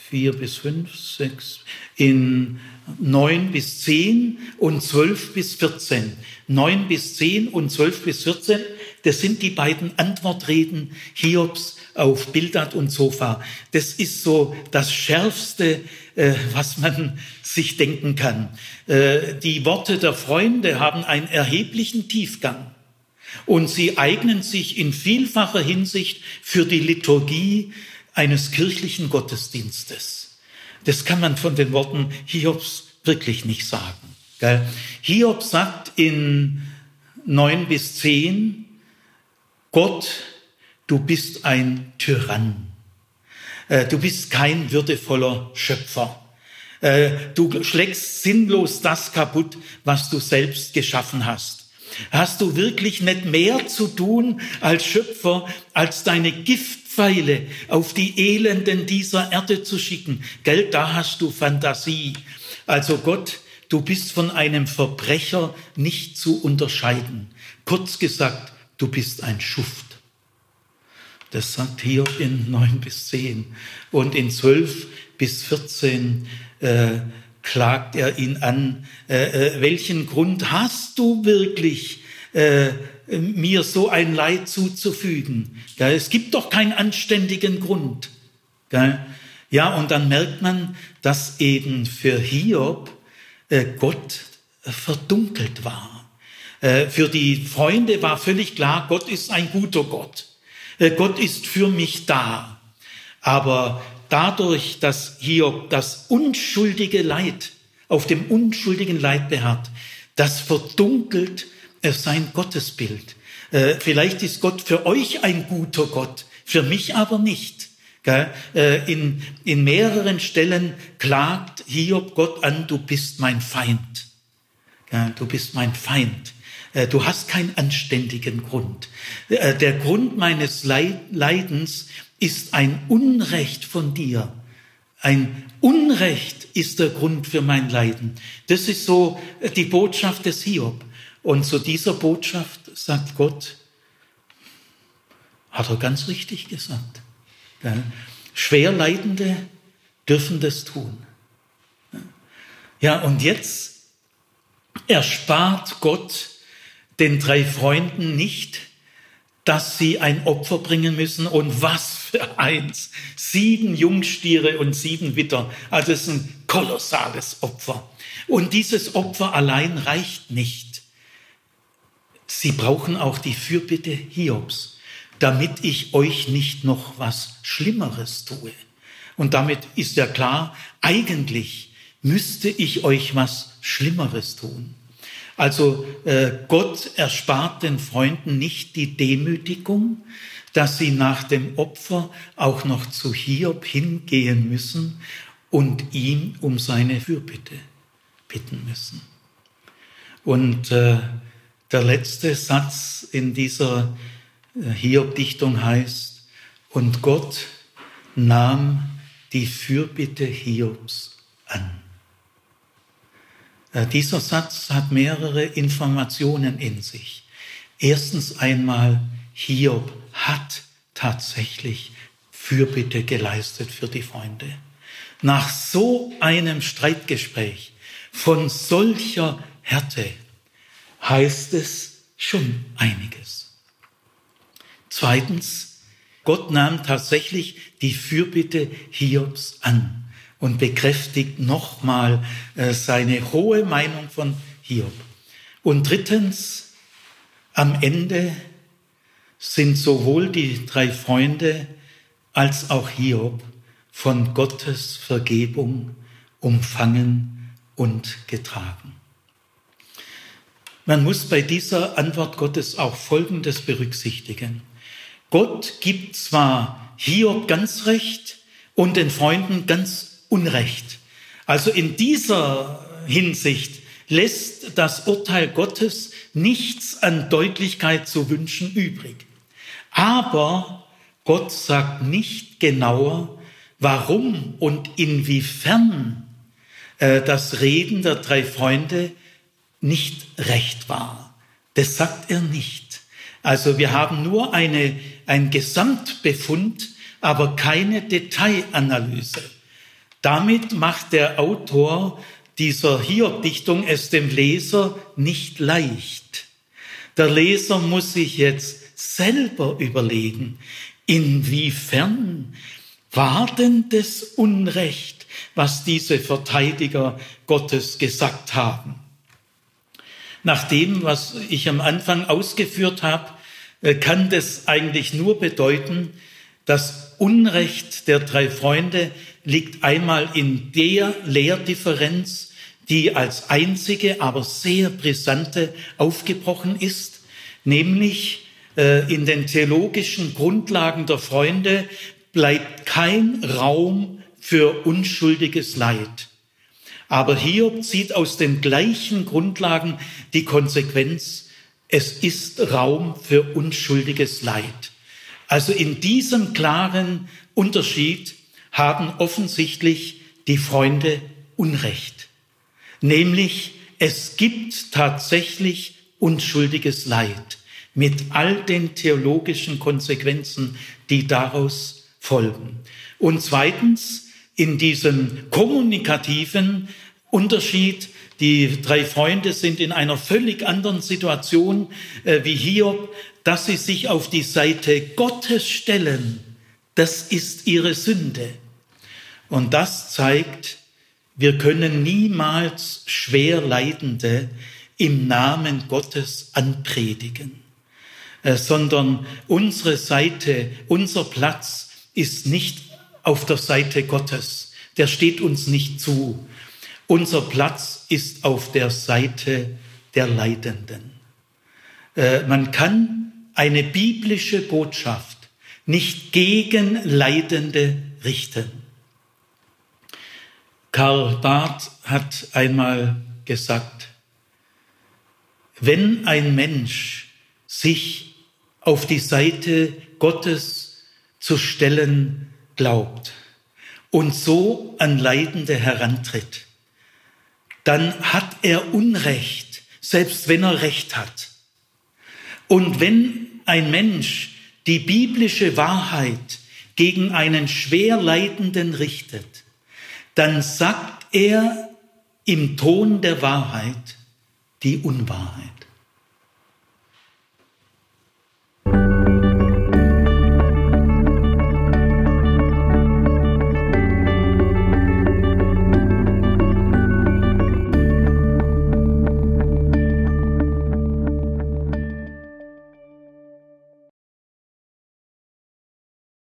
vier bis fünf, sechs, in 9 bis 10 und 12 bis 14. 9 bis 10 und 12 bis 14, das sind die beiden Antwortreden Hiobs auf Bildad und Sofa. Das ist so das Schärfste, äh, was man sich denken kann. Äh, die Worte der Freunde haben einen erheblichen Tiefgang und sie eignen sich in vielfacher Hinsicht für die Liturgie eines kirchlichen Gottesdienstes. Das kann man von den Worten Hiobs wirklich nicht sagen. Gell? Hiob sagt in neun bis zehn, Gott, du bist ein Tyrann. Äh, du bist kein würdevoller Schöpfer. Äh, du schlägst sinnlos das kaputt, was du selbst geschaffen hast. Hast du wirklich nicht mehr zu tun als Schöpfer, als deine Gift Pfeile auf die Elenden dieser Erde zu schicken. Gell, da hast du Fantasie. Also Gott, du bist von einem Verbrecher nicht zu unterscheiden. Kurz gesagt, du bist ein Schuft. Das sagt Hiob in 9 bis 10. Und in 12 bis 14 äh, klagt er ihn an. Äh, äh, welchen Grund hast du wirklich, äh, mir so ein Leid zuzufügen. Ja, es gibt doch keinen anständigen Grund. Ja, und dann merkt man, dass eben für Hiob äh, Gott verdunkelt war. Äh, für die Freunde war völlig klar, Gott ist ein guter Gott. Äh, Gott ist für mich da. Aber dadurch, dass Hiob das unschuldige Leid auf dem unschuldigen Leid beharrt, das verdunkelt sein Gottesbild. Äh, vielleicht ist Gott für euch ein guter Gott, für mich aber nicht. Äh, in, in mehreren Stellen klagt Hiob Gott an, du bist mein Feind. Du bist mein Feind. Äh, du hast keinen anständigen Grund. Der Grund meines Leidens ist ein Unrecht von dir. Ein Unrecht ist der Grund für mein Leiden. Das ist so die Botschaft des Hiob. Und zu dieser Botschaft sagt Gott, hat er ganz richtig gesagt. Schwerleidende dürfen das tun. Ja, und jetzt erspart Gott den drei Freunden nicht, dass sie ein Opfer bringen müssen. Und was für eins! Sieben Jungstiere und sieben Witter. Also es ist ein kolossales Opfer. Und dieses Opfer allein reicht nicht. Sie brauchen auch die Fürbitte Hiobs, damit ich euch nicht noch was Schlimmeres tue. Und damit ist ja klar, eigentlich müsste ich euch was Schlimmeres tun. Also äh, Gott erspart den Freunden nicht die Demütigung, dass sie nach dem Opfer auch noch zu Hiob hingehen müssen und ihm um seine Fürbitte bitten müssen. Und äh, Der letzte Satz in dieser äh, Hiob-Dichtung heißt, und Gott nahm die Fürbitte Hiobs an. Äh, dieser Satz hat mehrere Informationen in sich. Erstens einmal, Hiob hat tatsächlich Fürbitte geleistet für die Freunde. Nach so einem Streitgespräch von solcher Härte heißt es schon einiges. Zweitens, Gott nahm tatsächlich die Fürbitte Hiobs an und bekräftigt nochmal äh, seine hohe Meinung von Hiob. Und drittens, am Ende sind sowohl die drei Freunde als auch Hiob von Gottes Vergebung umfangen und getragen. Man muss bei dieser Antwort Gottes auch Folgendes berücksichtigen. Gott gibt zwar Hiob ganz recht und den Freunden ganz Unrecht. Also in dieser Hinsicht lässt das Urteil Gottes nichts an Deutlichkeit zu wünschen übrig. Aber Gott sagt nicht genauer, warum und inwiefern äh, das Reden der drei Freunde nicht recht war. Das sagt er nicht. Also wir haben nur eine, ein Gesamtbefund, aber keine Detailanalyse. Damit macht der Autor dieser Hiob-Dichtung es dem Leser nicht leicht. Der Leser muss sich jetzt selber überlegen, inwiefern war denn das Unrecht, was diese Verteidiger Gottes gesagt haben? Nach dem, was ich am Anfang ausgeführt habe, äh, kann das eigentlich nur bedeuten, das Unrecht der drei Freunde liegt einmal in der Lehrdifferenz, die als einzige, aber sehr brisante aufgebrochen ist, nämlich äh, in den theologischen Grundlagen der Freunde bleibt kein Raum für unschuldiges Leid. Aber Hiob zieht aus den gleichen Grundlagen die Konsequenz, es ist Raum für unschuldiges Leid. Also in diesem klaren Unterschied haben offensichtlich die Freunde Unrecht. Nämlich, es gibt tatsächlich unschuldiges Leid mit all den theologischen Konsequenzen, die daraus folgen. Und zweitens, in diesem kommunikativen Unterschied, die drei Freunde sind in einer völlig anderen Situation äh, wie Hiob, dass sie sich auf die Seite Gottes stellen. Das ist ihre Sünde. Und das zeigt, wir können niemals schwer Leidende im Namen Gottes anpredigen, äh, sondern unsere Seite, unser Platz ist nicht auf der Seite Gottes. Der steht uns nicht zu. Unser Platz ist auf der Seite der Leidenden. Äh, man kann eine biblische Botschaft nicht gegen Leidende richten. Karl Barth hat einmal gesagt, wenn ein Mensch sich auf die Seite Gottes zu stellen glaubt und so an Leidende herantritt, dann hat er Unrecht, selbst wenn er Recht hat. Und wenn ein Mensch die biblische Wahrheit gegen einen schwer Leidenden richtet, dann sagt er im Ton der Wahrheit die Unwahrheit.